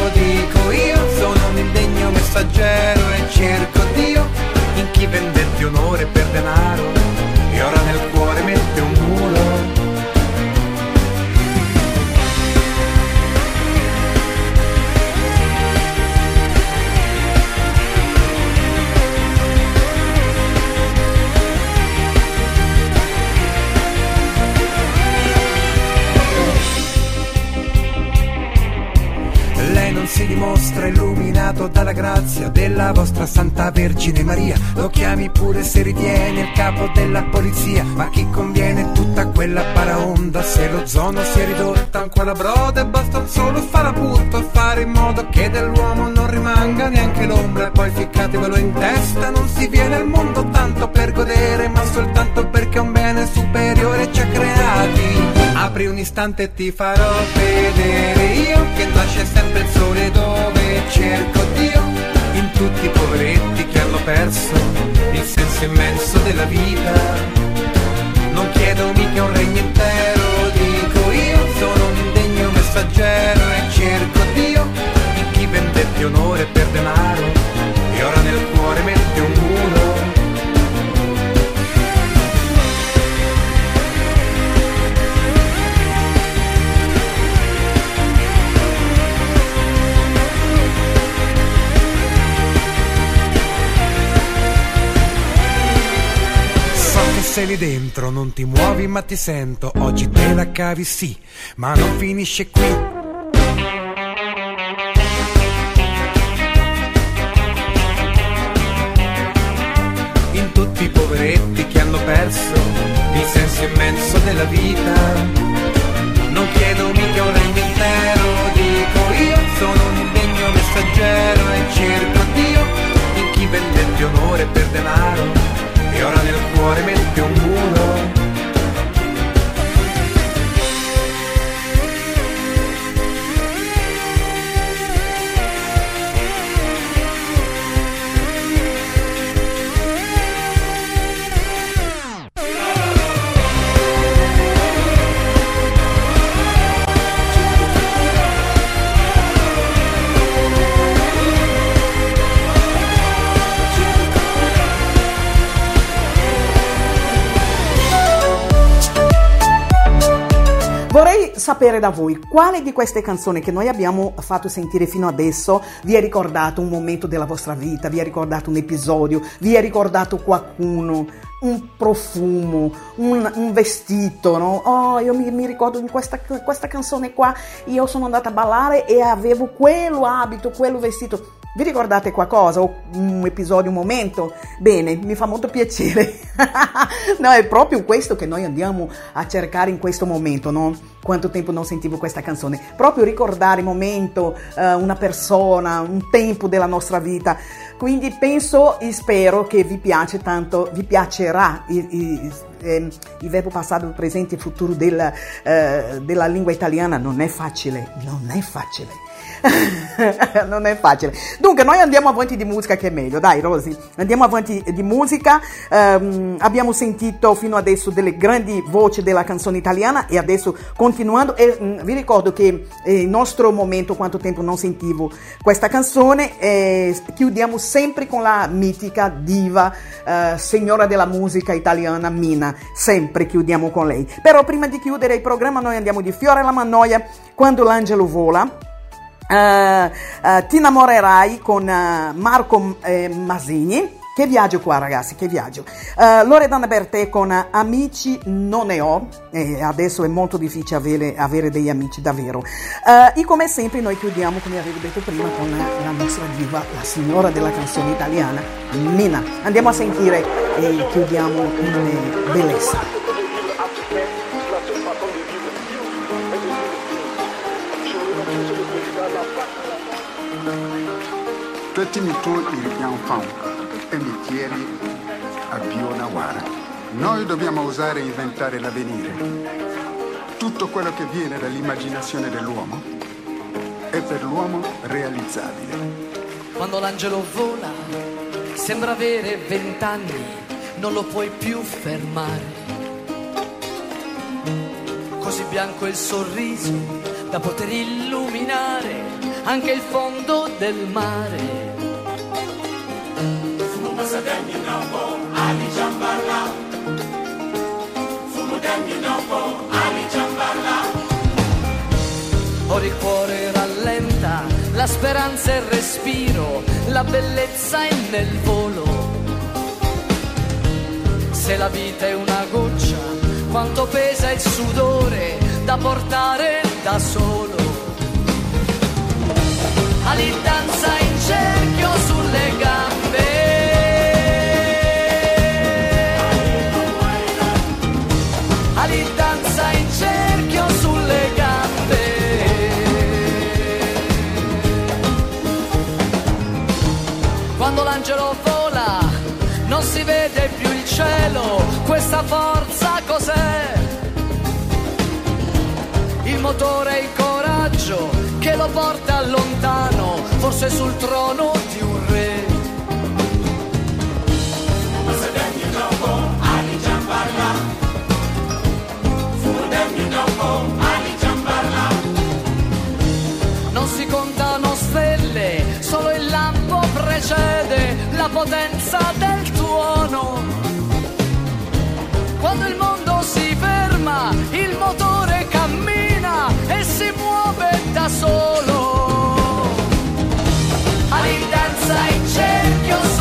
Vergine Maria. Lo chiami pure se ritiene il capo della polizia. Ma chi conviene tutta quella paraonda se lo zono si è ridotta ancora broda e basta solo faraputto a fare in modo che dell'uomo non rimanga neanche l'ombra. E poi ficcatevelo in testa, non si viene al mondo tanto per godere, ma soltanto perché un bene superiore ci ha creati. Apri un istante e ti farò vedere io che nasce sempre il sole dove cerco Dio tutti i poveretti che hanno perso il senso immenso della vita. Non chiedo mica un regno intero, dico io, sono un indegno messaggero e cerco Dio in chi vendette onore per denaro e ora nel cuore mette un muro. Sei lì dentro, non ti muovi ma ti sento, oggi te la cavi sì, ma non finisce qui. In tutti i poveretti che hanno perso il senso immenso della vita. Non chiedo mica un regno intero, dico io, sono un indegno messaggero e cerco Dio in chi vendette onore per denaro e ora nel cuore mette un muro. Sapere da voi quale di queste canzoni che noi abbiamo fatto sentire fino adesso vi ha ricordato un momento della vostra vita, vi ha ricordato un episodio, vi ha ricordato qualcuno, un profumo, un, un vestito, no? Oh, io mi, mi ricordo in questa, questa canzone qua, io sono andata a ballare e avevo quello abito, quello vestito. Vi ricordate qualcosa? O un episodio, un momento? Bene, mi fa molto piacere. no, è proprio questo che noi andiamo a cercare in questo momento, no? Quanto tempo non sentivo questa canzone. Proprio ricordare il momento, eh, una persona, un tempo della nostra vita. Quindi penso e spero che vi piace tanto, vi piacerà il, il, ehm, il verbo passato, presente e futuro del, eh, della lingua italiana. Non è facile, non è facile. non è facile. Dunque, noi andiamo avanti di musica che è meglio, dai Rosy, andiamo avanti di musica. Ehm, abbiamo sentito fino adesso delle grandi voci della canzone italiana e adesso continuando, e, mm, vi ricordo che eh, il nostro momento, quanto tempo non sentivo questa canzone, eh, chiudiamo sempre con la mitica diva, eh, signora della musica italiana Mina, sempre chiudiamo con lei. Però prima di chiudere il programma noi andiamo di Fiore alla Mannoia, quando l'angelo vola. Eh, ti innamorerai con eh, Marco Masini. Che viaggio qua ragazzi, che viaggio. Loredana Bertè con Amici non ne ho, e adesso è molto difficile avere, avere degli amici davvero. E come sempre noi chiudiamo, come avevo detto prima, con la nostra diva, la signora della canzone italiana, Mina. Andiamo a sentire e chiudiamo in bellezza. Totimi tu il Yanfang e mi chiedi a Bionawara. Noi dobbiamo osare inventare l'avvenire. Tutto quello che viene dall'immaginazione dell'uomo è per l'uomo realizzabile. Quando l'angelo vola, sembra avere vent'anni, non lo puoi più fermare. Così bianco il sorriso da poter illuminare anche il fondo del mare. Ora il cuore rallenta, la speranza è il respiro, la bellezza è nel volo. Se la vita è una goccia, quanto pesa il sudore da portare da solo. Ali in cerchio sulle gambe. L'angelo vola non si vede più il cielo, questa forza cos'è? Il motore e il coraggio che lo porta lontano, forse sul trono potenza del tuono. Quando il mondo si ferma, il motore cammina e si muove da solo. Ali danza in cerchio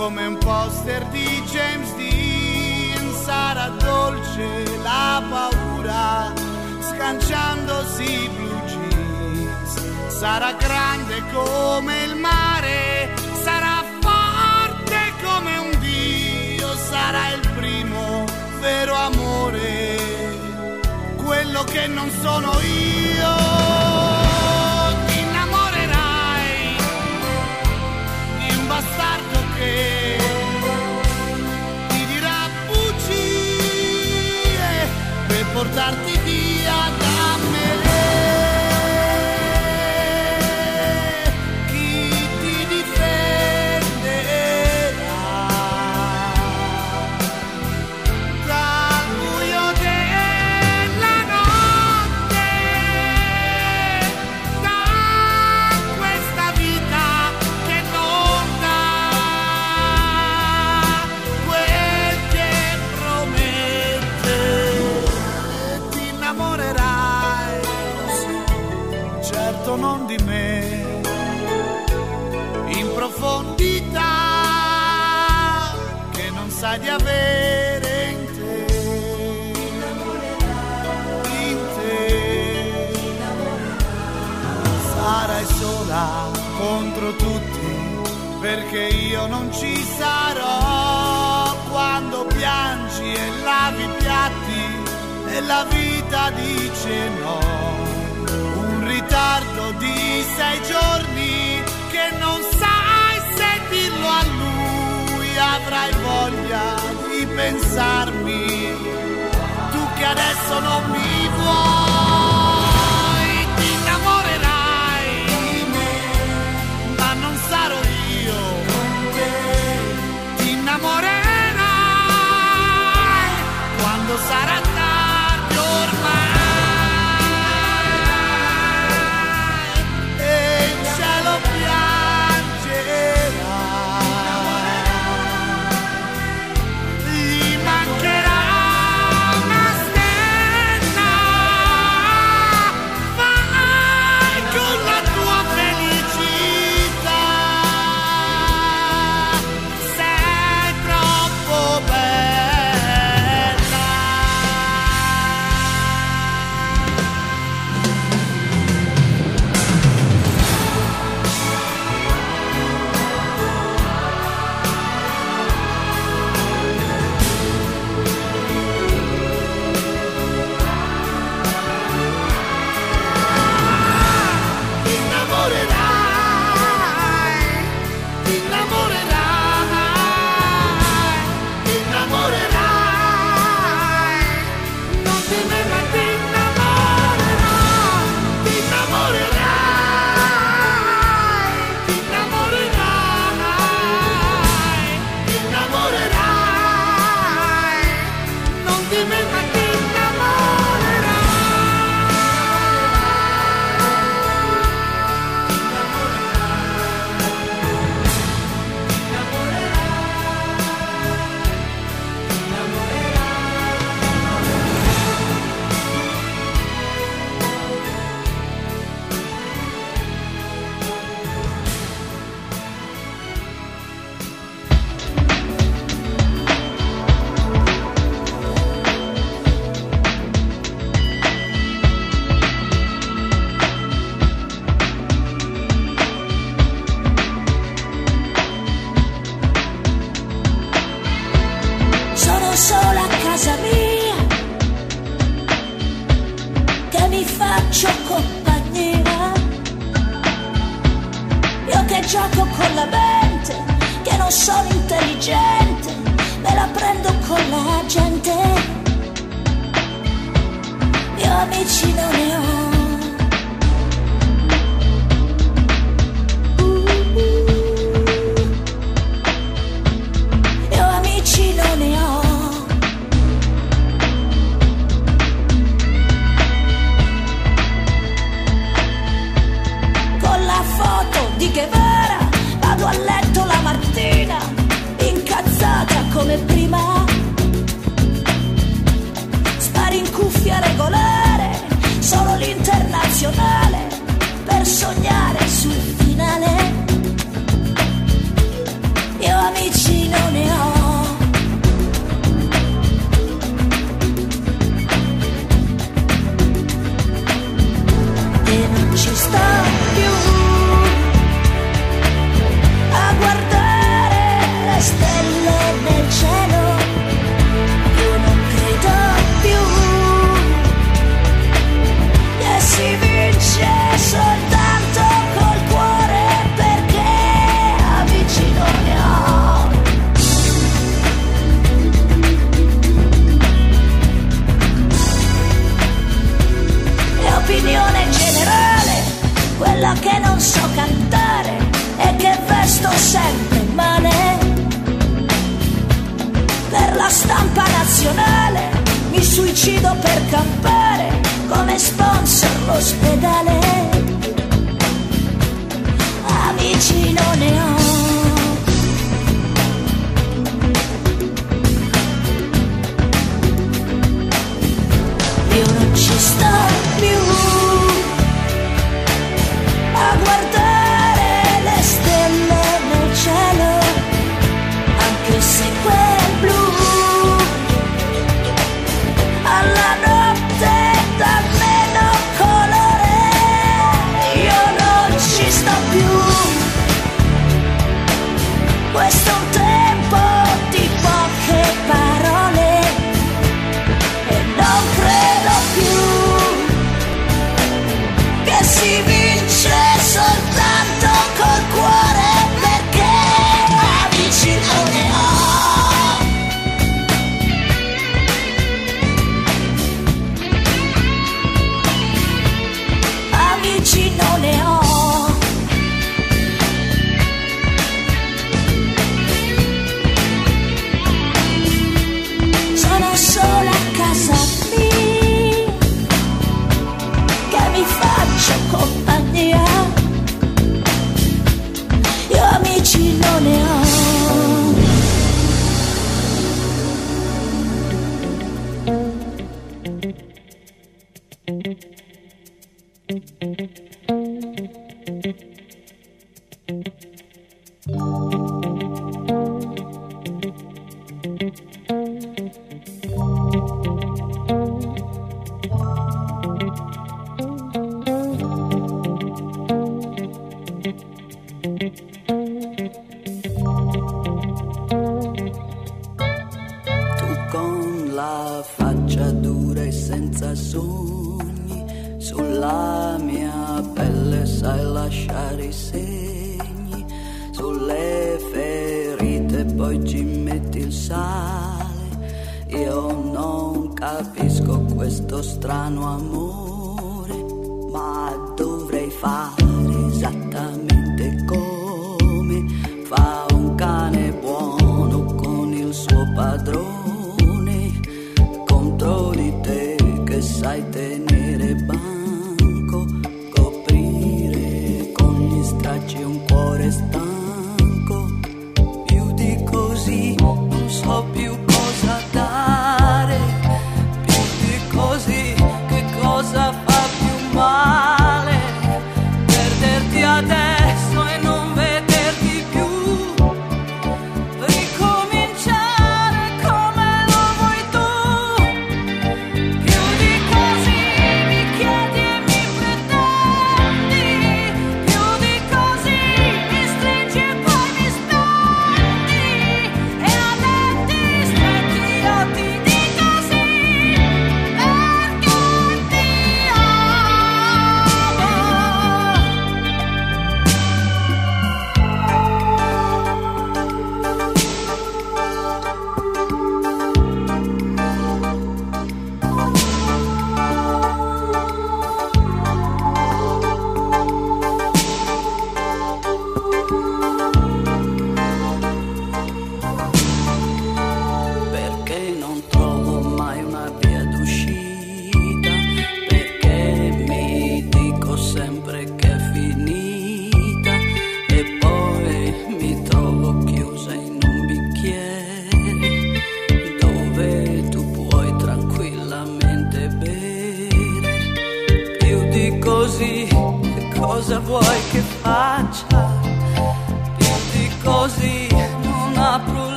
come un poster di James Dean. Sarà dolce la paura scanciandosi blu jeans. Sarà grande come il mare sarà forte come un dio sarà il primo vero amore. Quello che non sono io. dice no. Un ritardo di sei giorni che non sai se dirlo a lui. Avrai voglia di pensarmi, tu che adesso non mi vuoi.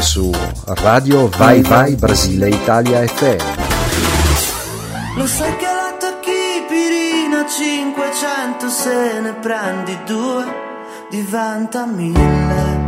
trovate su Radio Vai Vai Brasile Italia FM. Lo sai che la tocchi Pirina 500 se ne prendi due diventa mille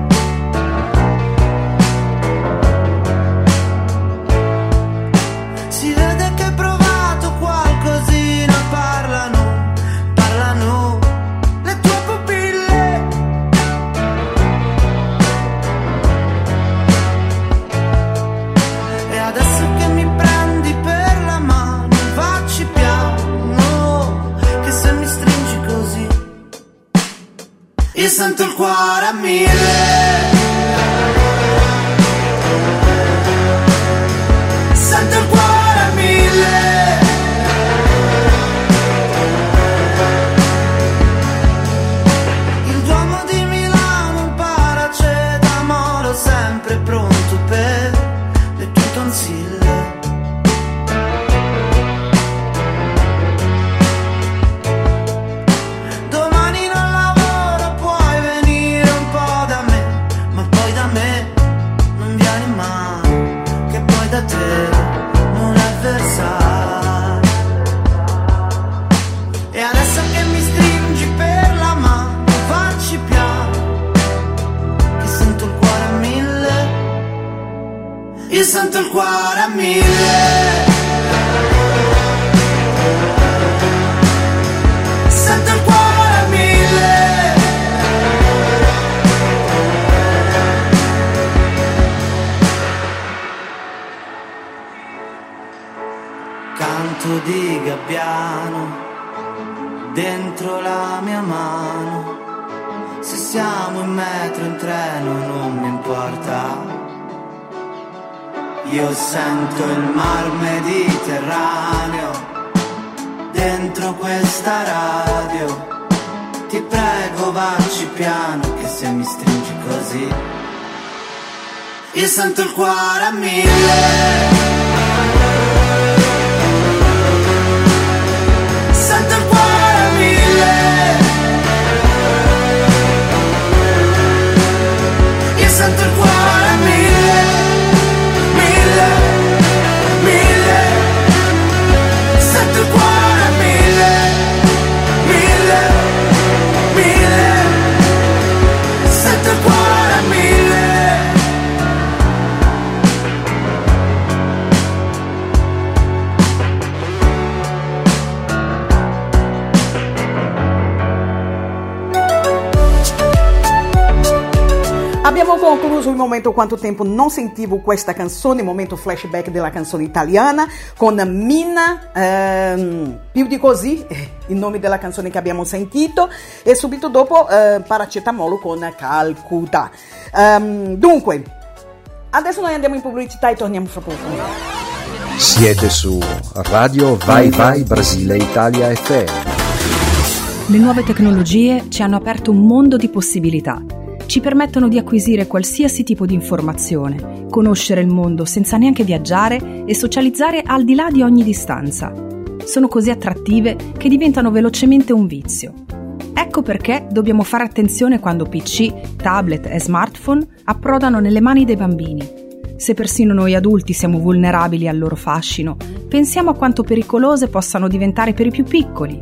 Abbiamo concluso il momento Quanto tempo non sentivo questa canzone, il momento flashback della canzone italiana con Mina ehm, Più di così, il nome della canzone che abbiamo sentito, e subito dopo eh, Paracetamolo con Calcutta. Um, dunque, adesso noi andiamo in pubblicità e torniamo fra poco. Siete su Radio Vai Vai Brasile Italia FM. Le nuove tecnologie ci hanno aperto un mondo di possibilità ci permettono di acquisire qualsiasi tipo di informazione, conoscere il mondo senza neanche viaggiare e socializzare al di là di ogni distanza. Sono così attrattive che diventano velocemente un vizio. Ecco perché dobbiamo fare attenzione quando PC, tablet e smartphone approdano nelle mani dei bambini. Se persino noi adulti siamo vulnerabili al loro fascino, pensiamo a quanto pericolose possano diventare per i più piccoli.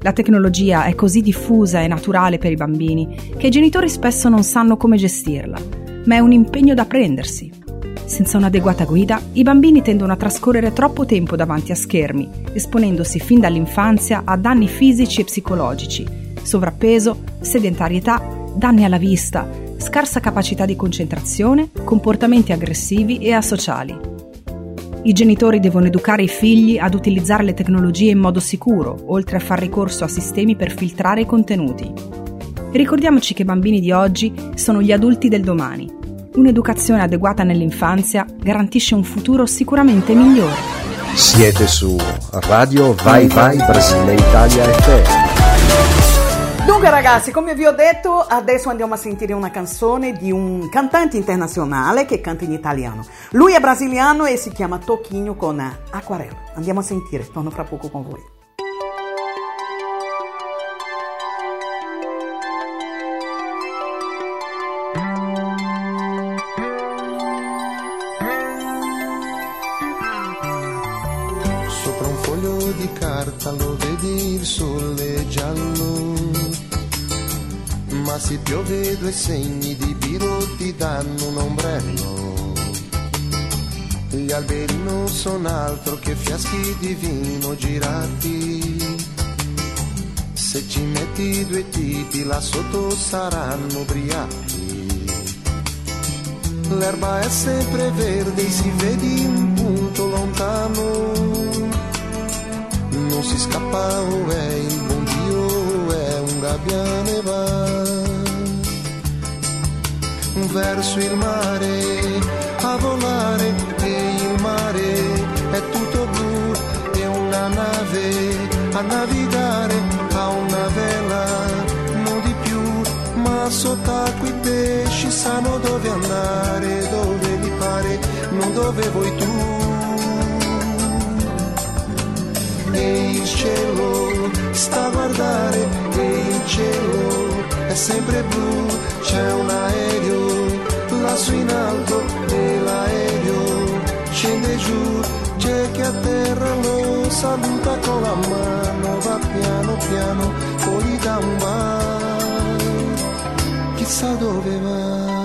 La tecnologia è così diffusa e naturale per i bambini che i genitori spesso non sanno come gestirla, ma è un impegno da prendersi. Senza un'adeguata guida, i bambini tendono a trascorrere troppo tempo davanti a schermi, esponendosi fin dall'infanzia a danni fisici e psicologici, sovrappeso, sedentarietà, danni alla vista, scarsa capacità di concentrazione, comportamenti aggressivi e asociali. I genitori devono educare i figli ad utilizzare le tecnologie in modo sicuro, oltre a far ricorso a sistemi per filtrare i contenuti. Ricordiamoci che i bambini di oggi sono gli adulti del domani. Un'educazione adeguata nell'infanzia garantisce un futuro sicuramente migliore. Siete su Radio Vai Vai Brasile Italia FM. Dunque ragazzi, come vi ho detto, adesso andiamo a sentire una canzone di un cantante internazionale che canta in italiano. Lui è brasiliano e si chiama Tocchino con Acquarello. Andiamo a sentire, torno fra poco con voi. Ma se piove due segni di biro ti danno un ombrello. Gli alberi non sono altro che fiaschi di vino girati. Se ci metti due tipi là sotto saranno ubriachi. L'erba è sempre verde, si vedi un punto lontano. Non si scappa o è il buon Dio o è un gabbiane va verso il mare a volare e il mare. È tutto blu e una nave a navigare a una vela non di più ma sott'acqua i pesci sanno dove andare dove li pare non dove vuoi tu. E il cielo sta a guardare e il cielo è sempre blu c'è un aereo lassù in alto e l'aereo scende giù. C'è chi a terra lo saluta con la mano va piano piano gli dà un bacio chissà dove va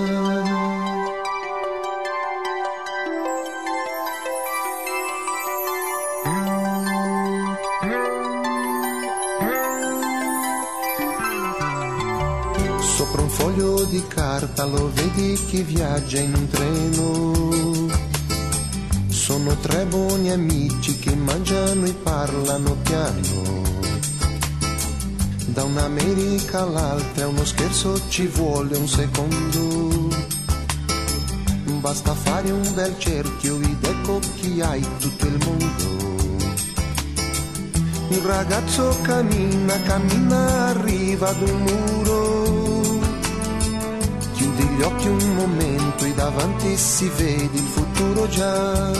lo vedi che viaggia in un treno. Sono tre buoni amici che mangiano e parlano piano. Da un'America all'altra uno scherzo ci vuole un secondo. Basta fare un bel cerchio ed ecco chi hai tutto il mondo. Un ragazzo cammina, cammina, arriva ad un muro. Gli occhi un momento e davanti si vede il futuro già.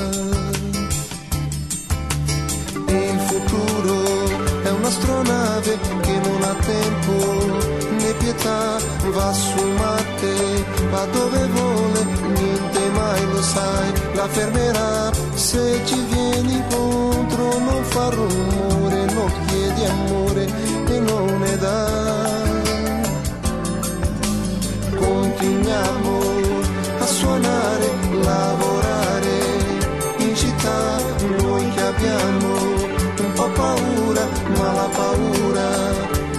E il futuro è un'astronave che non ha tempo né pietà, va su Marte, va dove vuole, niente mai lo sai, la fermerà se ci vieni incontro, non fa rumore, non chiedi amore e non ne dà continuiamo a suonare, lavorare in città, noi che abbiamo un po' paura, ma la paura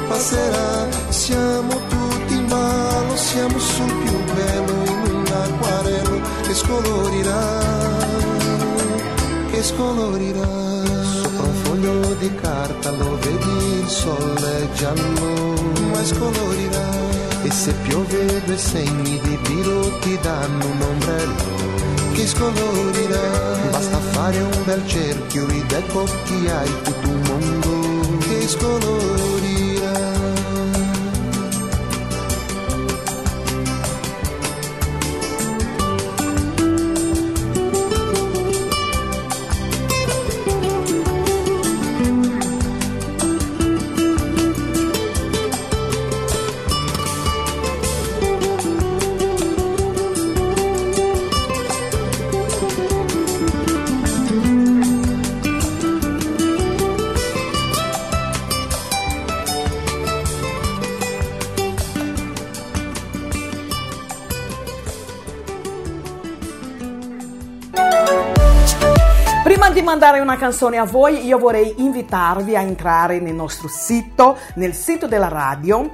passerà, siamo tutti in ballo, siamo sul più bello in un acquarello che scolorirà, che scolorirà. Sopra un foglio di carta lo vedi il sole giallo, ma scolorirà. E se piove due segni di biro ti danno un ombrello che scolorirà. Basta fare un bel cerchio ed ecco chi hai tutto un mondo che scolorirà. Mandare una canzone a voi, io vorrei invitarvi a entrare nel nostro sito, nel sito della radio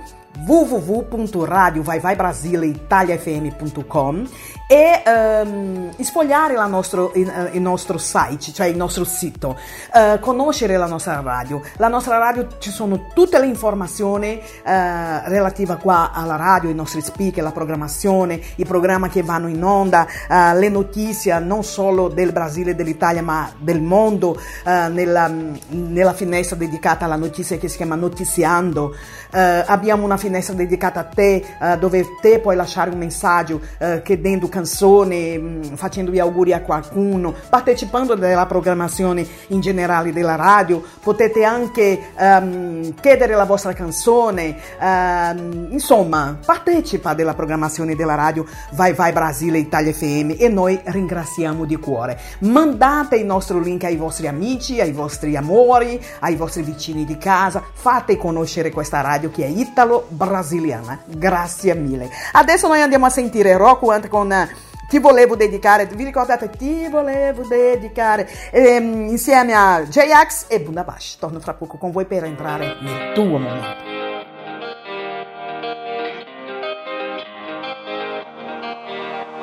www.radiovaivaibrasileitaliafm.com e ehm, sfogliare nostro, il, eh, il nostro site, cioè il nostro sito, eh, conoscere la nostra radio. La nostra radio ci sono tutte le informazioni eh, relative qua alla radio, i nostri speaker, la programmazione, i programmi che vanno in onda, eh, le notizie non solo del Brasile e dell'Italia ma del mondo, eh, nella, nella finestra dedicata alla notizia che si chiama Notiziando. Eh, abbiamo una finestra dedicata a te eh, dove te puoi lasciare un messaggio eh, chiedendo canzone, mh, facendovi auguri a qualcuno, partecipando alla programmazione in generale della radio. Potete anche ehm, chiedere la vostra canzone, ehm, insomma, partecipa della programmazione della radio Vai Vai Brasile Italia FM e noi ringraziamo di cuore. Mandate il nostro link ai vostri amici, ai vostri amori, ai vostri vicini di casa, fate conoscere questa radio che è italo-brasiliana. Grazie mille. Adesso noi andiamo a sentire Rocco Hunt con eh, Ti volevo dedicare, vi ricordate? Ti volevo dedicare ehm, insieme a J-Ax e Bunda Bash. Torno fra poco con voi per entrare nel tuo momento.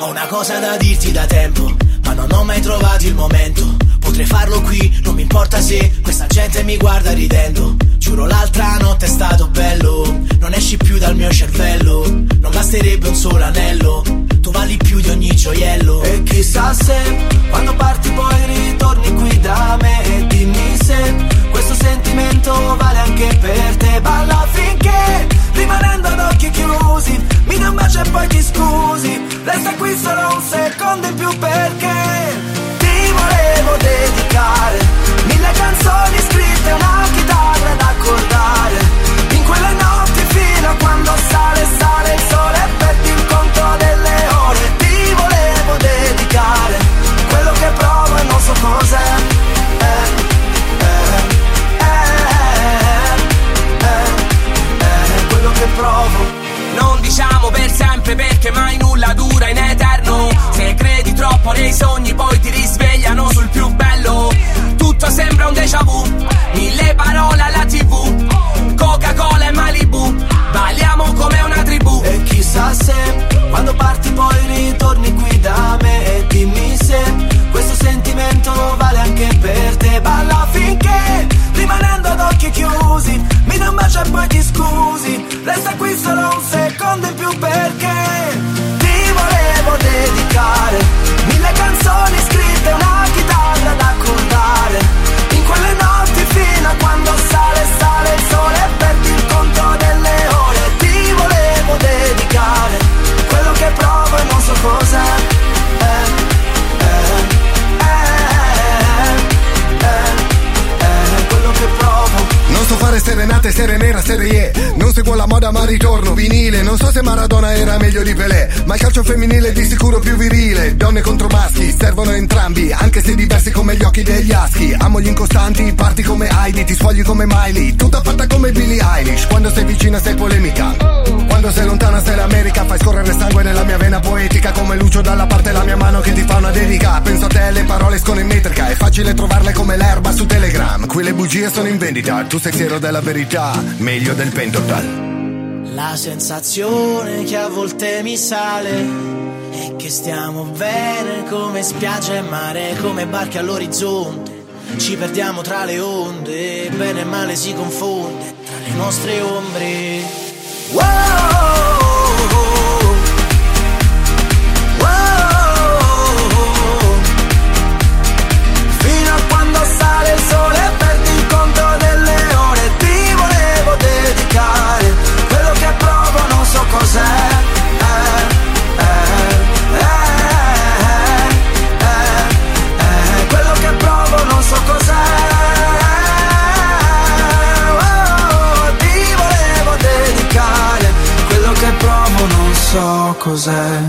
Ho una cosa da dirti da tempo, ma non ho mai trovato il momento. Potrei farlo qui, non mi importa se questa gente mi guarda ridendo. Giuro l'altra notte è stato bello, non esci più dal mio cervello. Non basterebbe un solo anello, tu vali più di ogni gioiello. E chissà se quando parti poi ritorni qui da me e dimmi se questo sentimento vale anche per te. Balla finché rimanendo ad occhi chiusi mi dai un bacio e poi ti scusi. Resta qui solo un secondo in più perché Se quando parti poi ritorni qui da me e dimmi se questo sentimento vale anche per te. Balla finché rimanendo ad occhi chiusi mi dai un bacio e poi ti scusi. Resta qui solo un secondo in più perché ti volevo dedicare serenate, serie nera, serie E Non seguo la moda ma ritorno vinile. Non so se Maradona era meglio di Pelé Ma il calcio femminile è di sicuro più virile. Donne contro maschi, servono entrambi Anche se diversi come gli occhi degli aschi. Amo gli incostanti, parti come Heidi Ti sfogli come Miley, tutta fatta come Billie Eilish. Quando sei vicina sei polemica. Quando sei lontana sei l'America. Fai scorrere sangue nella mia vena poetica. Come Lucio dalla parte la mia mano che ti fa una dedica. Penso a te, le parole escono in metrica. È facile trovarle come l'erba su Telegram. Qui le bugie sono in vendita. Tu sei siero della verità Meglio del pentotal La sensazione che a volte mi sale è che stiamo bene come spiaggia e mare, come barche all'orizzonte. Ci perdiamo tra le onde, bene e male si confonde tra le nostre ombre. Wow! So cos'è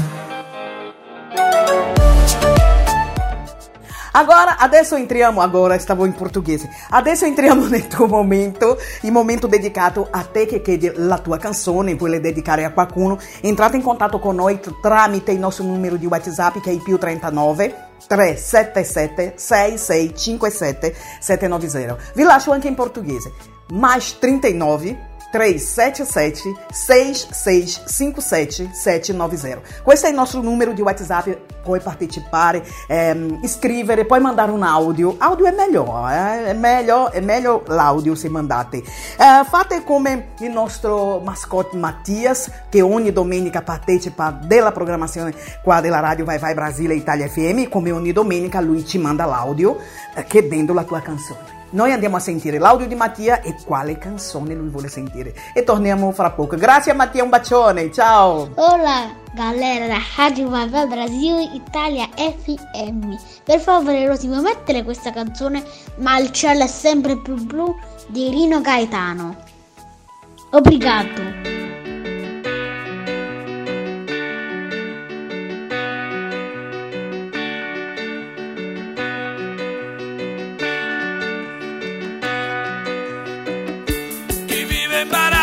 Agora, adesso entriamo, agora stavo in portoghese. Adesso entriamo nel tuo momento, il momento dedicato a te che chiedi la tua canzone, vuole dedicare a qualcuno. Entrate in contatto con noi tramite il nostro numero di WhatsApp che è più 39 377 6657 790. Vi lascio anche in portoghese. Mais 39 377 6657 790. Questo è il nostro numero di WhatsApp. Puoi partecipare, ehm, iscrivere, puoi mandare un audio. Audio è meglio, eh? è meglio, è meglio l'audio se mandate. Eh, fate come il nostro mascotte Mattias, che ogni domenica partecipa della programmazione qua della radio Vai Vai Brasile Italia FM. Come ogni domenica lui ci manda l'audio eh, chiedendo la tua canzone. Noi andiamo a sentire l'audio di Mattia e quale canzone lui vuole sentire. E torniamo fra poco. Grazie Mattia, un bacione, ciao! Olá, galera Vai Vai Brasil Italia FM. Per favore, Rosimo, mettere questa canzone Ma il cielo è sempre più blu di Rino Gaetano. Obrigado. embarazo.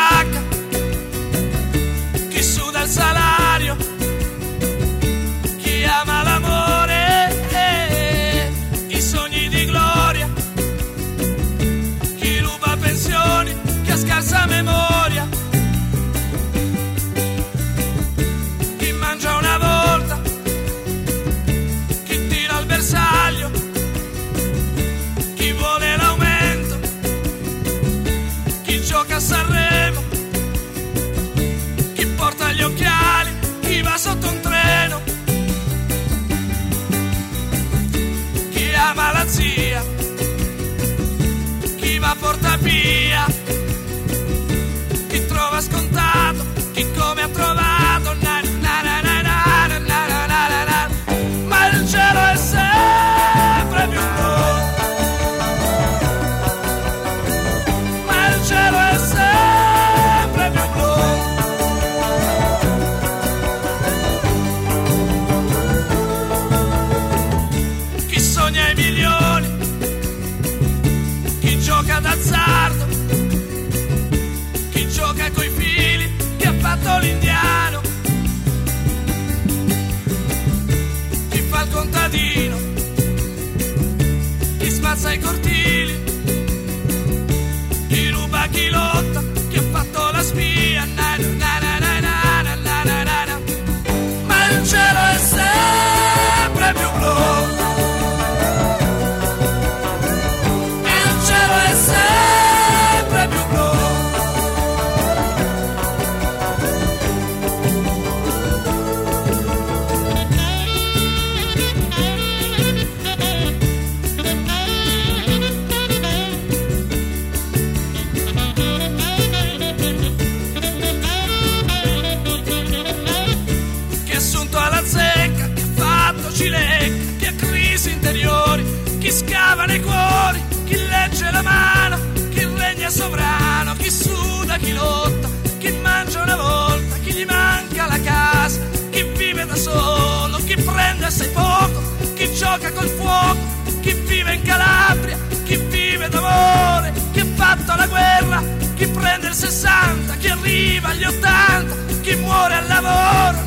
Gioca col fuoco, chi vive in Calabria, chi vive d'amore, chi ha fatto la guerra, chi prende il 60, chi arriva agli 80, chi muore al lavoro,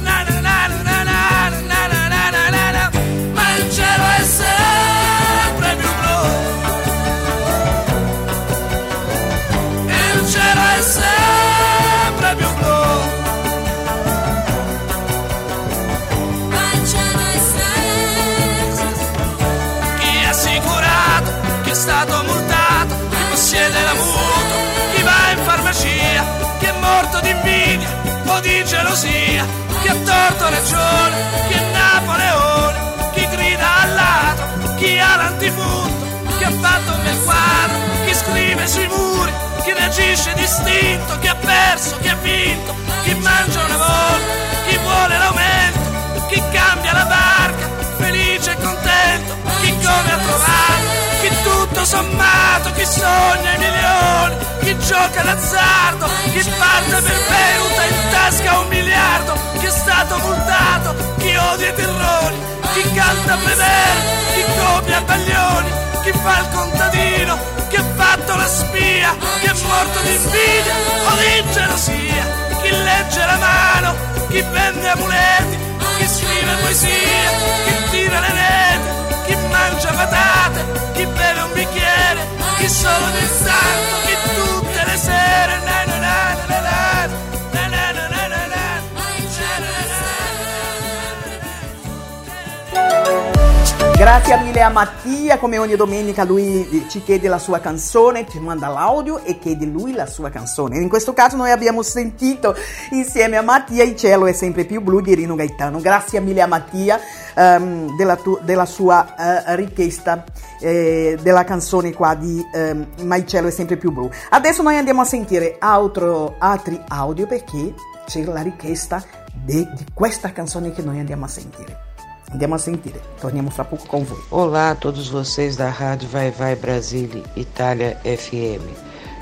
morto di invidia o di gelosia, chi ha torto ragione, chi è Napoleone, chi grida al ladro, chi ha l'antifurto, chi ha fatto un bel quadro, chi scrive sui muri, chi reagisce distinto, chi ha perso, chi ha vinto, chi mangia una volta, chi vuole l'aumento, chi cambia la barca, felice e contento, chi come ha tutto sommato, chi sogna i milioni, chi gioca d'azzardo, chi parte per bevuta in tasca un miliardo, chi è stato multato, chi odia i terroni, chi canta bevere, chi copia baglioni, chi fa il contadino, chi ha fatto la spia, chi è morto di invidia o di gelosia, chi legge la mano, chi vende amuleti, chi scrive poesia, chi tira le reti, chi mangia patate, chi beve un bicchiere, chi solo pensar que. Grazie mille a Mattia, come ogni domenica lui ci chiede la sua canzone, ci manda l'audio e chiede lui la sua canzone. In questo caso noi abbiamo sentito insieme a Mattia Il cielo è sempre più blu di Rino Gaetano. Grazie mille a Mattia ehm, della, tu- della sua eh, richiesta eh, della canzone qua di ehm, Ma il cielo è sempre più blu. Adesso noi andiamo a sentire altro- altri audio perché c'è la richiesta de- di questa canzone che noi andiamo a sentire. Andiamo a sentire, torniamo fra poco con voi. Olá a todos vocês da Rádio Vai Vai Brasília, Itália FM.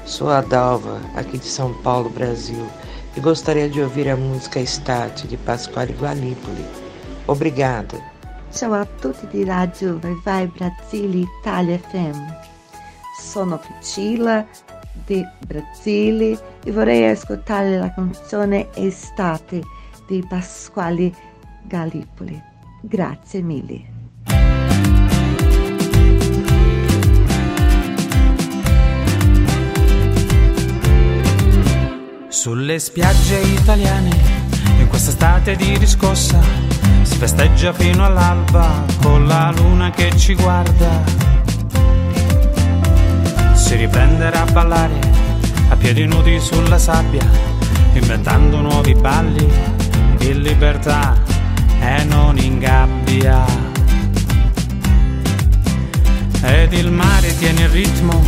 Sou a Dalva, aqui de São Paulo, Brasil, e gostaria de ouvir a música Estate de Pasquale Gualipoli. Obrigada. Ciao a tutti di Radio Vai Vai Brasile Italia FM. Sono Priscilla di Brasile e vorrei ascoltare la canzone Estate di Pasquale Gallipoli. Grazie mille. Sulle spiagge italiane, in questa estate di riscossa, si festeggia fino all'alba con la luna che ci guarda. Si riprenderà a ballare a piedi nudi sulla sabbia, inventando nuovi balli in libertà e non in gabbia. Ed il mare tiene il ritmo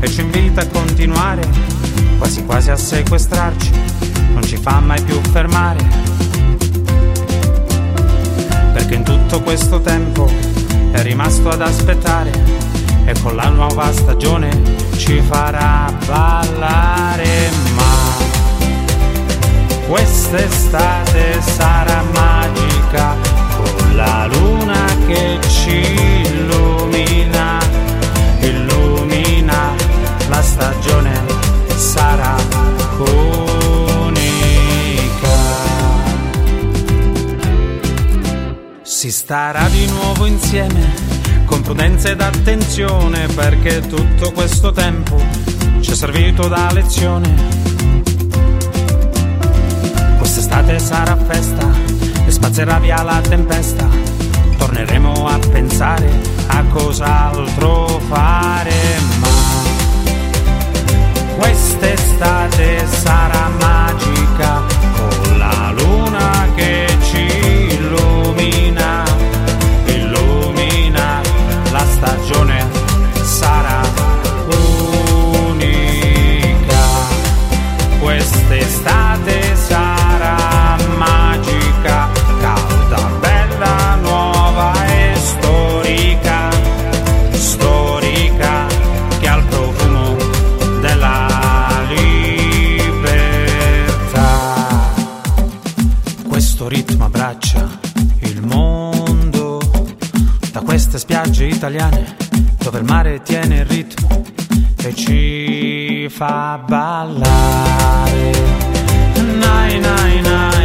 e ci invita a continuare, quasi quasi a sequestrarci, non ci fa mai più fermare. Perché in tutto questo tempo è rimasto ad aspettare e con la nuova stagione ci farà ballare. Ma quest'estate sarà magica con la luna che ci illumina, illumina la stagione sarà unica. Si starà di nuovo insieme con prudenza ed attenzione perché tutto questo tempo ci è servito da lezione. Quest'estate sarà festa spazzerà via la tempesta. Torneremo a pensare a cos'altro fare, ma quest'estate sarà magica italiane dove il mare tiene il ritmo e ci fa ballare. Nai, nai, nai,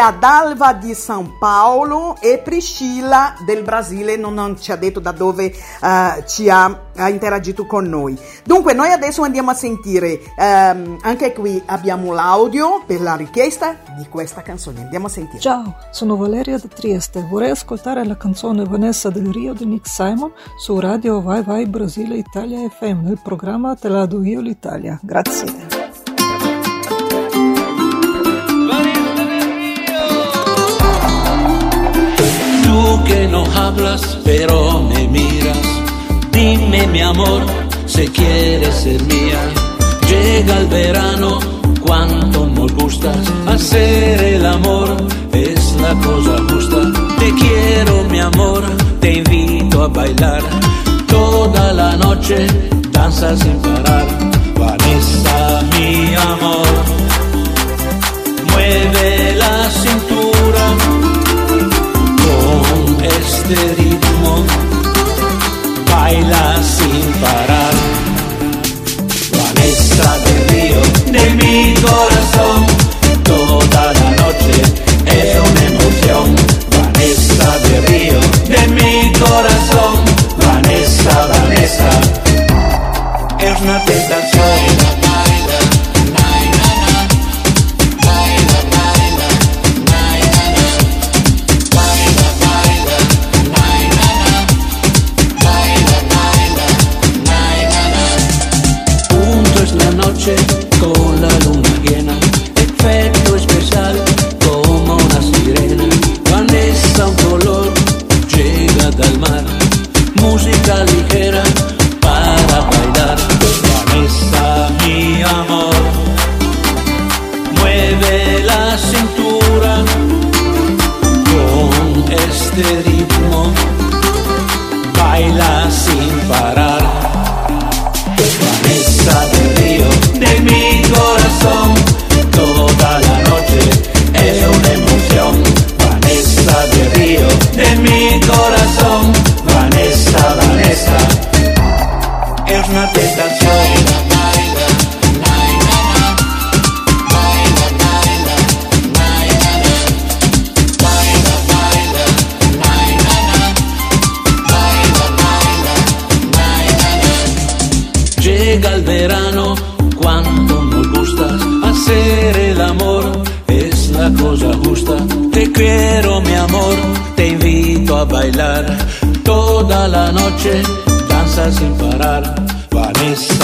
Grazie mille a Dalva di San Paolo e Priscilla del Brasile, non, non ci ha detto da dove eh, ci ha, ha interagito con noi. Dunque, noi adesso andiamo a sentire, ehm, anche qui abbiamo l'audio per la richiesta di questa canzone. Andiamo a sentire. Ciao, sono Valeria da Trieste. Vorrei ascoltare la canzone Vanessa del Rio di Nick Simon su Radio Vai Vai Brasile Italia FM, il programma Te la do io l'Italia. Grazie. Burlas, pero me miras. Dime mi amor, si quieres ser mía. Llega el verano, cuánto nos gusta hacer el amor, es la cosa justa. Te quiero mi amor, te invito a bailar toda la noche, danza sin parar. Vanessa, mi amor, mueve la cintura este ritmo, baila sin parar. Vanessa del río de mi corazón, toda la noche es una emoción. Vanessa del río de mi corazón, Vanessa, Vanessa, es una tentación. Vanessa, es una tentación. Llega el verano cuando nos gusta hacer el amor, es la cosa justa. Te quiero la noche, danza sin parar. Vanessa,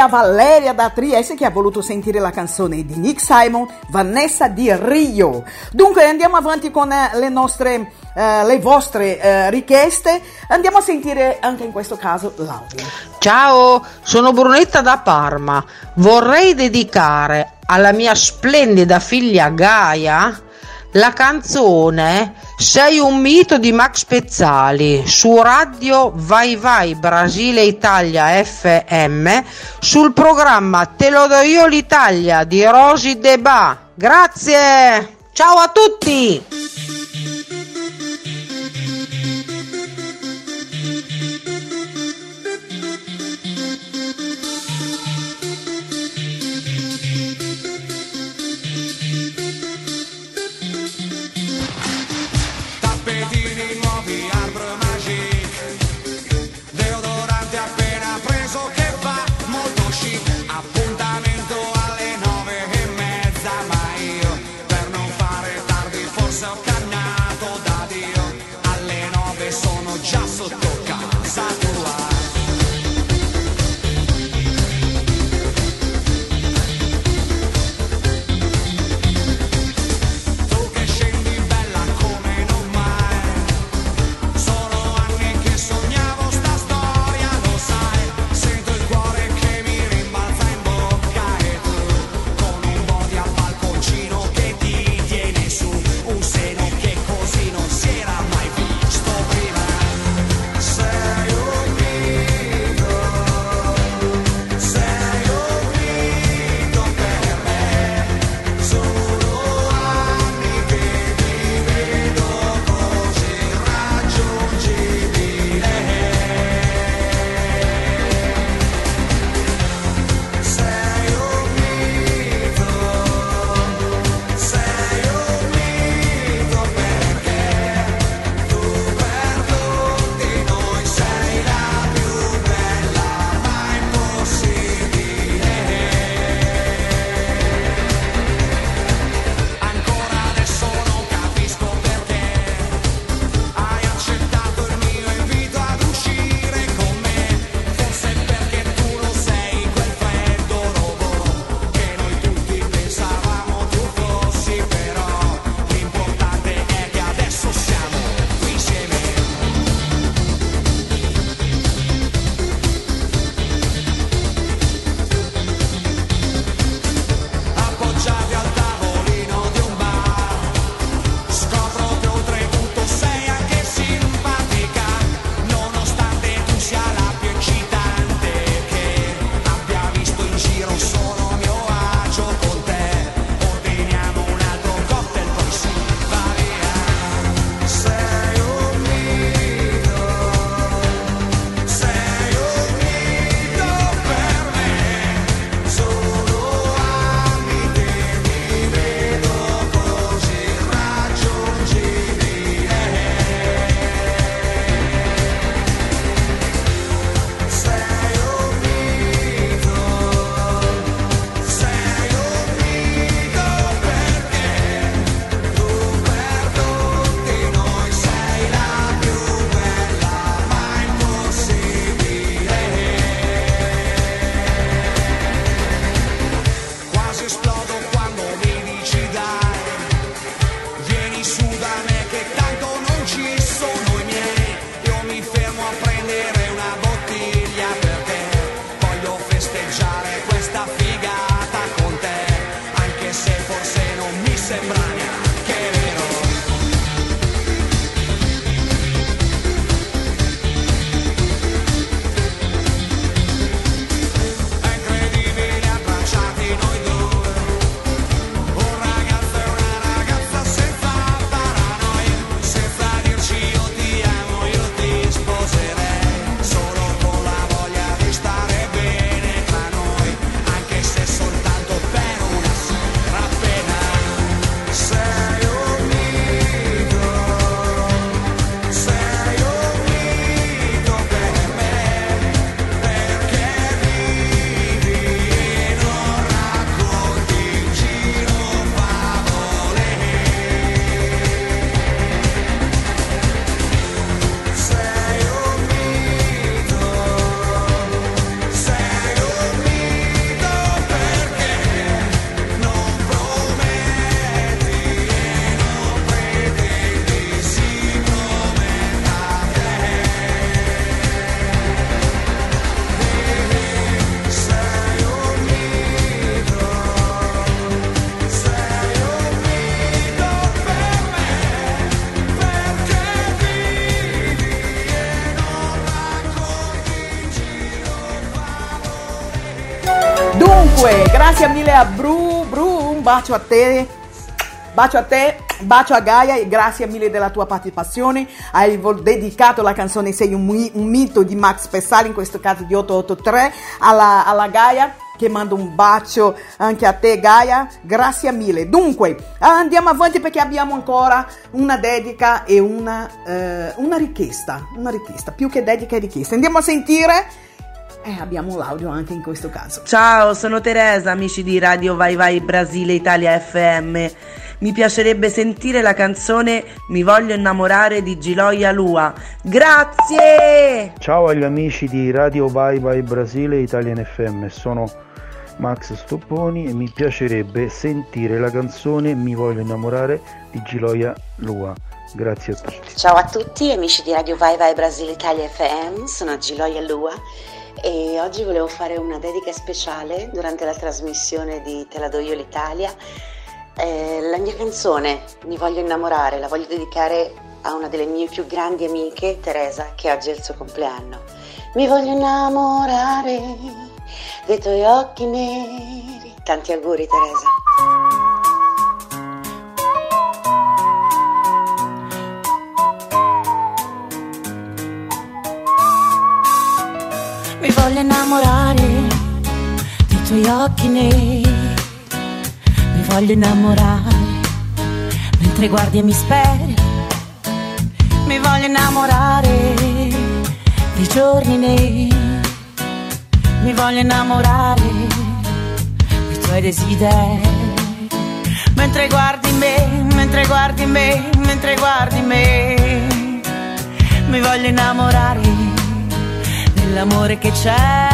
a Valeria da Trieste che ha voluto sentire la canzone di Nick Simon, Vanessa di Rio. Dunque andiamo avanti con eh, le nostre, eh, le vostre eh, richieste. Andiamo a sentire anche in questo caso l'audio. Ciao, sono Brunetta da Parma. Vorrei dedicare alla mia splendida figlia Gaia la canzone Sei un mito di Max Pezzali su Radio Vai Vai Brasile Italia FM sul programma Te lo do io l'Italia di Rosy Deba. Grazie! Ciao a tutti! Grazie mille a Bru, Bru, un bacio a te, bacio a te, bacio a Gaia e grazie mille della tua partecipazione. Hai dedicato la canzone Sei un, un mito di Max Pezzali, in questo caso di 883, alla, alla Gaia che mando un bacio anche a te Gaia, grazie mille. Dunque, andiamo avanti perché abbiamo ancora una dedica e una, eh, una richiesta, una richiesta, più che dedica e richiesta. Andiamo a sentire, eh, abbiamo l'audio anche in questo caso. Ciao, sono Teresa, amici di Radio Vai Vai Brasile Italia FM. Mi piacerebbe sentire la canzone Mi voglio innamorare di Giloia Lua. Grazie! Ciao agli amici di Radio Vai Vai Brasile Italian FM, sono Max Stopponi e mi piacerebbe sentire la canzone Mi voglio innamorare di Giloia Lua. Grazie a tutti. Ciao a tutti amici di Radio Vai Vai Brasile Italia FM, sono Giloia Lua e oggi volevo fare una dedica speciale durante la trasmissione di Te la do io l'Italia. Eh, la mia canzone Mi voglio innamorare la voglio dedicare a una delle mie più grandi amiche, Teresa, che oggi è il suo compleanno. Mi voglio innamorare dei tuoi occhi neri. Tanti auguri Teresa. Mi voglio innamorare dei tuoi occhi neri. Mi voglio innamorare mentre guardi e mi speri. Mi voglio innamorare dei giorni neri. Mi voglio innamorare dei tuoi desideri. Mentre guardi me, mentre guardi me, mentre guardi me. Mi voglio innamorare dell'amore che c'è.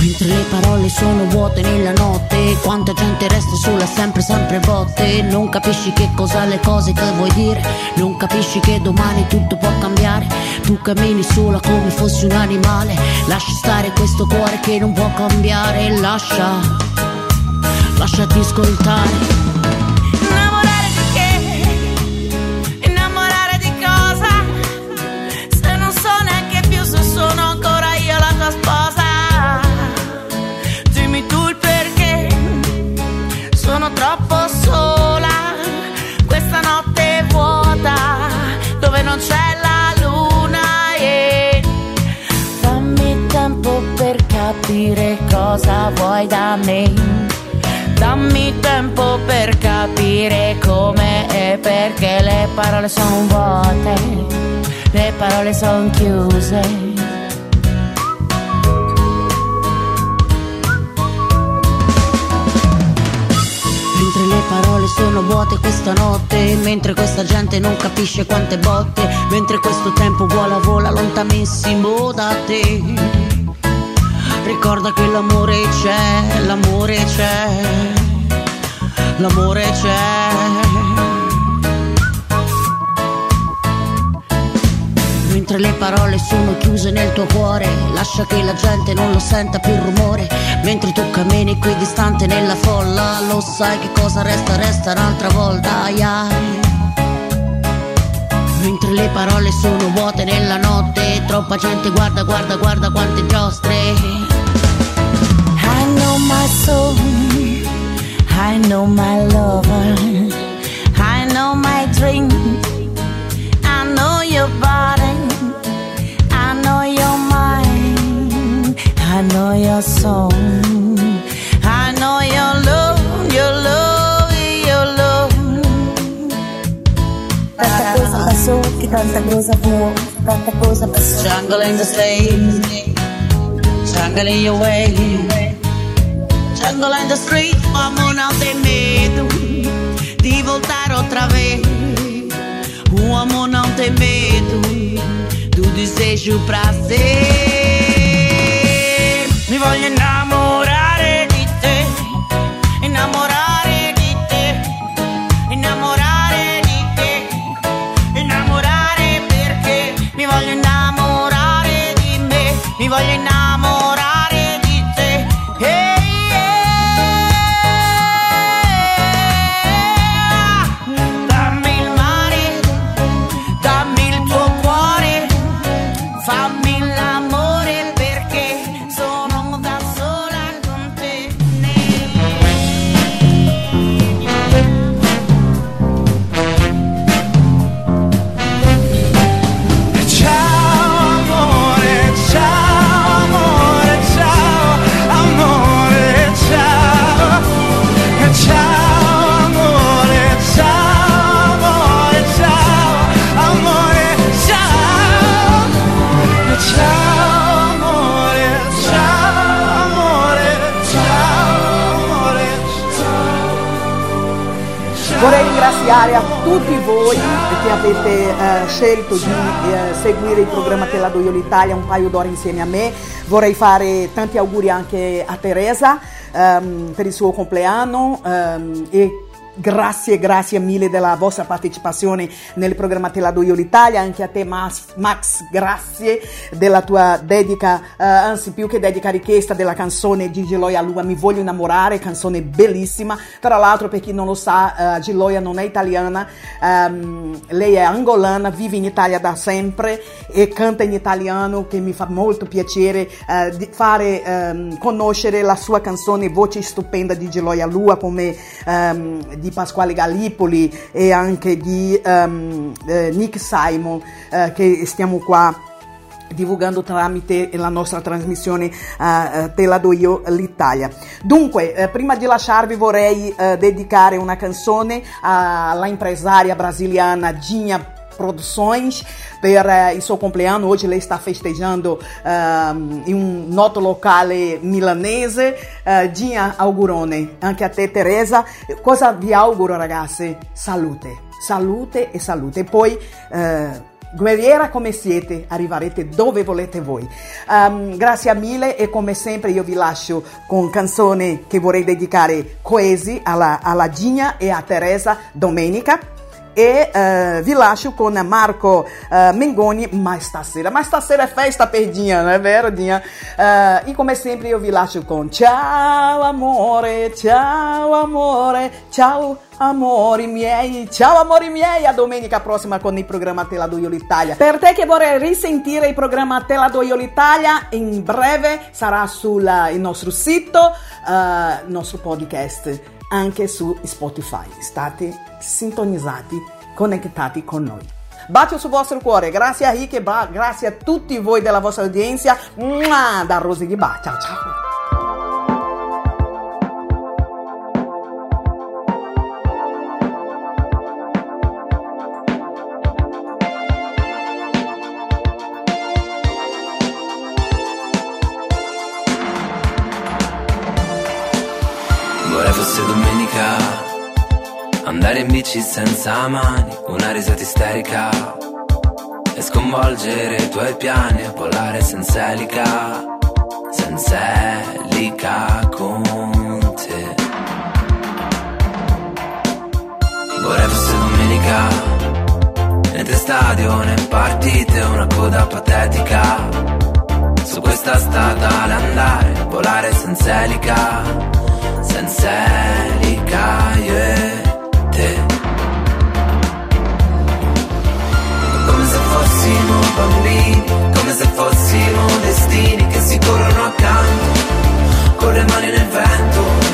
Mentre le parole sono vuote nella notte Quanta gente resta sola sempre sempre botte. Non capisci che cosa le cose che vuoi dire Non capisci che domani tutto può cambiare Tu cammini sola come fossi un animale. Lascia stare questo cuore che non può cambiare. Lascia, lasciati ascoltare vuoi da me. Dammi tempo per capire come e perché le parole sono vuote, le parole sono chiuse. Parole sono vuote questa notte Mentre questa gente non capisce quante botte Mentre questo tempo vola vola lontanissimo da te Ricorda che l'amore c'è, l'amore c'è L'amore c'è. Mentre le parole sono chiuse nel tuo cuore Lascia che la gente non lo senta più il rumore. Mentre tu cammini qui distante nella folla Lo sai che cosa resta, resta un'altra volta ai. Mentre le parole sono vuote nella notte Troppa gente guarda, guarda, guarda quante giostre my soul. I know my lover. I know my dreams I know your body. I know your mind. I know your song I know your love Your love, your love. Passou, que tanta coisa voou, tanta coisa passou. Jungle in the Jungle in your way Jungle in the street Vamos não ter medo De voltar outra vez. O amor não tem medo Do desejo pra ser Mi voglio innamorare ringraziare a tutti voi che avete eh, scelto di eh, seguire il programma Te la do io l'Italia un paio d'ore insieme a me. Vorrei fare tanti auguri anche a Teresa ehm, per il suo compleanno ehm, e Grazie, grazie mille della vostra partecipazione nel programma Te la do io l'Italia, anche a te Max, Max grazie della tua dedica, eh, anzi più che dedica richiesta della canzone di Giloia Lua Mi voglio innamorare, canzone bellissima, tra l'altro per chi non lo sa eh, Giloia non è italiana, ehm, lei è angolana, vive in Italia da sempre e canta in italiano che mi fa molto piacere eh, di fare ehm, conoscere la sua canzone Voce stupenda di Giloia Lua come ehm, di Pasquale Gallipoli e anche di ehm, eh, Nick Simon eh, che stiamo qua divulgando tramite la nostra trasmissione eh, Te la do io l'Italia. Dunque, eh, prima di lasciarvi vorrei eh, dedicare una canzone alla impresaria brasiliana Ginha Produções eh, il suo compleanno. Oggi lei sta festeggiando ehm, in un noto locale milanese. Eh, Ginha Augurone, anche a te Teresa. Cosa vi auguro ragazze? Salute, salute e salute. E poi... eh, Guerriera come siete, arriverete dove volete voi. Um, grazie mille e come sempre io vi lascio con canzone che vorrei dedicare coesi alla, alla Gigna e a Teresa domenica. E eh, vi lascio con Marco eh, Mengoni, ma stasera, ma stasera è festa per Dinha, non è vero Dinha? Eh, e come sempre io vi lascio con ciao amore, ciao amore, ciao amori miei, ciao amori miei, a domenica prossima con il programma Te la do io l'Italia. Per te che vorrei risentire il programma Te la do io l'Italia, in breve sarà sul il nostro sito, eh, il nostro podcast, anche su Spotify. State sintonizzati, connettati con noi. Bacio sul vostro cuore, grazie a Rick grazie a tutti voi della vostra udienza. Da Rosy di. Ciao ciao. Fosse domenica. Andare in bici senza mani, una risata isterica. E sconvolgere i tuoi piani e volare senza elica. Senza elica con te. Vorrei fosse domenica. Niente stadio né partite, una coda patetica. Su questa strada andare, volare senza elica Senza elica, io e te Come se fossimo bambini, come se fossimo destini Che si corrono accanto, con le mani nel vento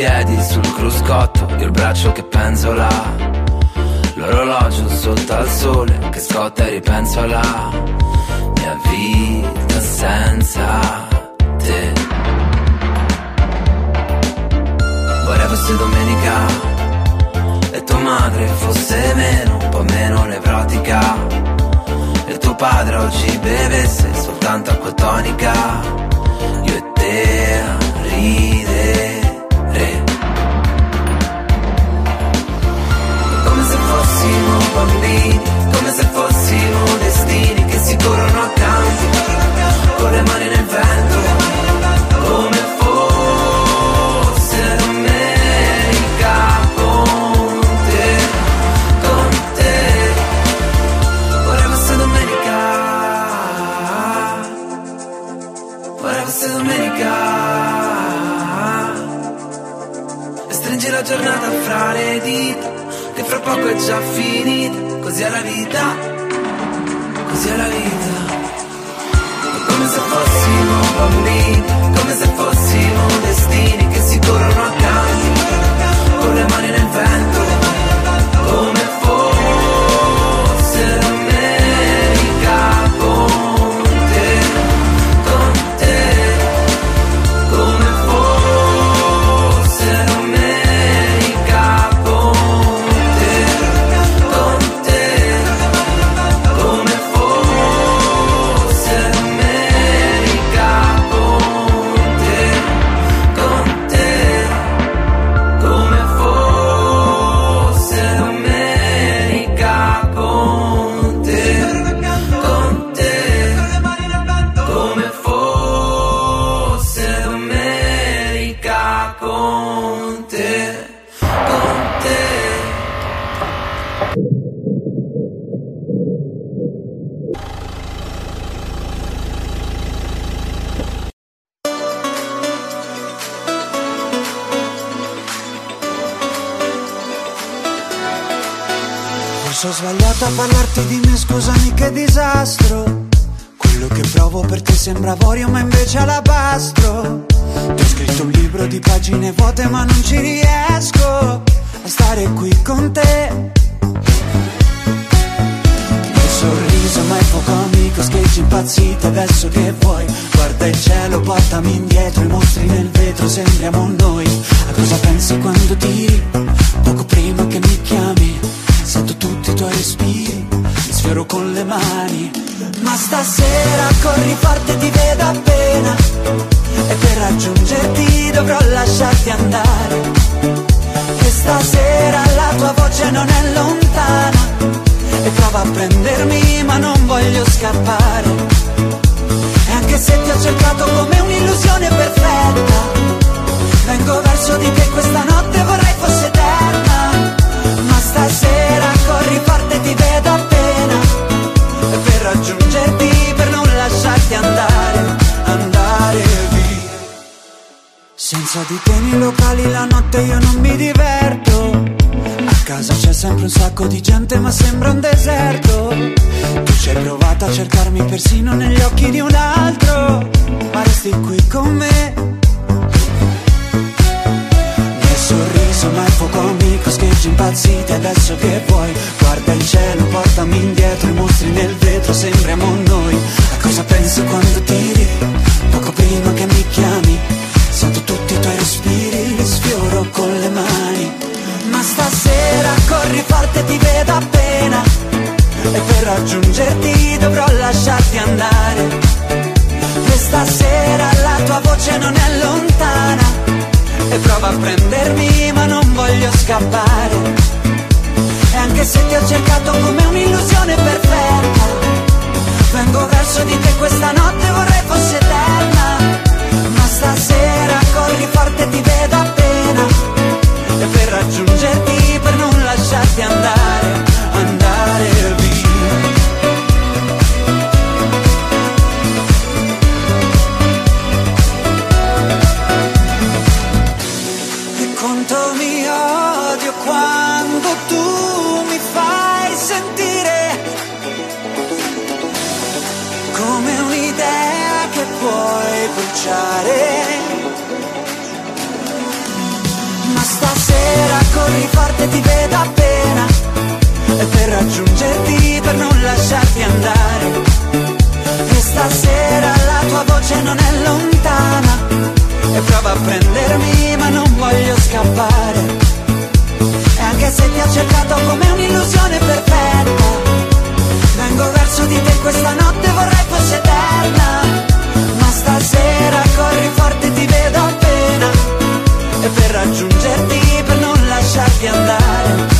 piedi sul cruscotto Io il braccio che penzola L'orologio sotto al sole Che scotta e ripenso alla Mia vita senza te. Vorrei fosse domenica E tua madre fosse meno Un po' meno nevrotica. E tuo padre oggi bevesse Soltanto acqua tonica. Io e te ridere bambini, come se fossimo destini che si corrono accanto, con le mani nel vento, come fosse domenica con te, con te, vorrei fosse domenica, vorrei fosse domenica. E stringi la giornata fra le dita Fra poco è già finita Così è la vita Così è la vita. Come se fossimo bambini Come se fossimo destini Che si corrono accanto Con scusami che disastro. Quello che provo per te sembra avorio, ma invece alabastro. Ti ho scritto un libro di pagine vuote, ma non ci riesco a stare qui con te. Il sorriso, ma è poco amico, sketch impazzito, adesso che vuoi? Guarda il cielo, portami indietro, i mostri nel vetro, sembriamo noi. A cosa pensi quando tiri? Poco prima che mi chiami, sento tutti i tuoi respiri, sfioro con le mani. Ma stasera corri forte, ti vedo appena, e per raggiungerti dovrò lasciarti andare. E stasera la tua voce non è lontana. E prova a prendermi ma non voglio scappare. E anche se ti ho cercato come un'illusione perfetta Vengo verso di te questa notte vorrei fosse eterna. Ma stasera corri forte ti vedo appena raggiungerti per non lasciarti andare Andare via. Senza di te nei locali la notte io non mi diverto. A casa c'è sempre un sacco di gente ma sembra un deserto. Tu ci hai provato a cercarmi persino negli occhi di un altro Ma resti qui con me sorriso ma è poco amico Scheggi impazziti adesso che vuoi. Guarda il cielo, portami indietro I mostri nel vetro, sembriamo noi. A cosa pensi quando tiri? Poco prima che mi chiami Sento tutti i tuoi respiri, li sfioro con le mani. Ma stasera corri forte, ti vedo appena. Raggiungerti dovrò lasciarti andare. Questa sera la tua voce non è lontana e prova a prendermi ma non voglio scappare. E anche se ti ho cercato come un'illusione perfetta, vengo verso di te questa notte vorrei fosse eterna. Ma stasera corri forte ti vedo appena e per raggiungerti, per non lasciarti andare, notte ti vedo appena. E per raggiungerti, per non lasciarti andare. E stasera la tua voce non è lontana. E prova a prendermi ma non voglio scappare. E anche se ti ho cercato come un'illusione perfetta Vengo verso di te questa notte vorrei fosse eterna. Ma stasera corri forte ti vedo appena. E per raggiungerti de andar.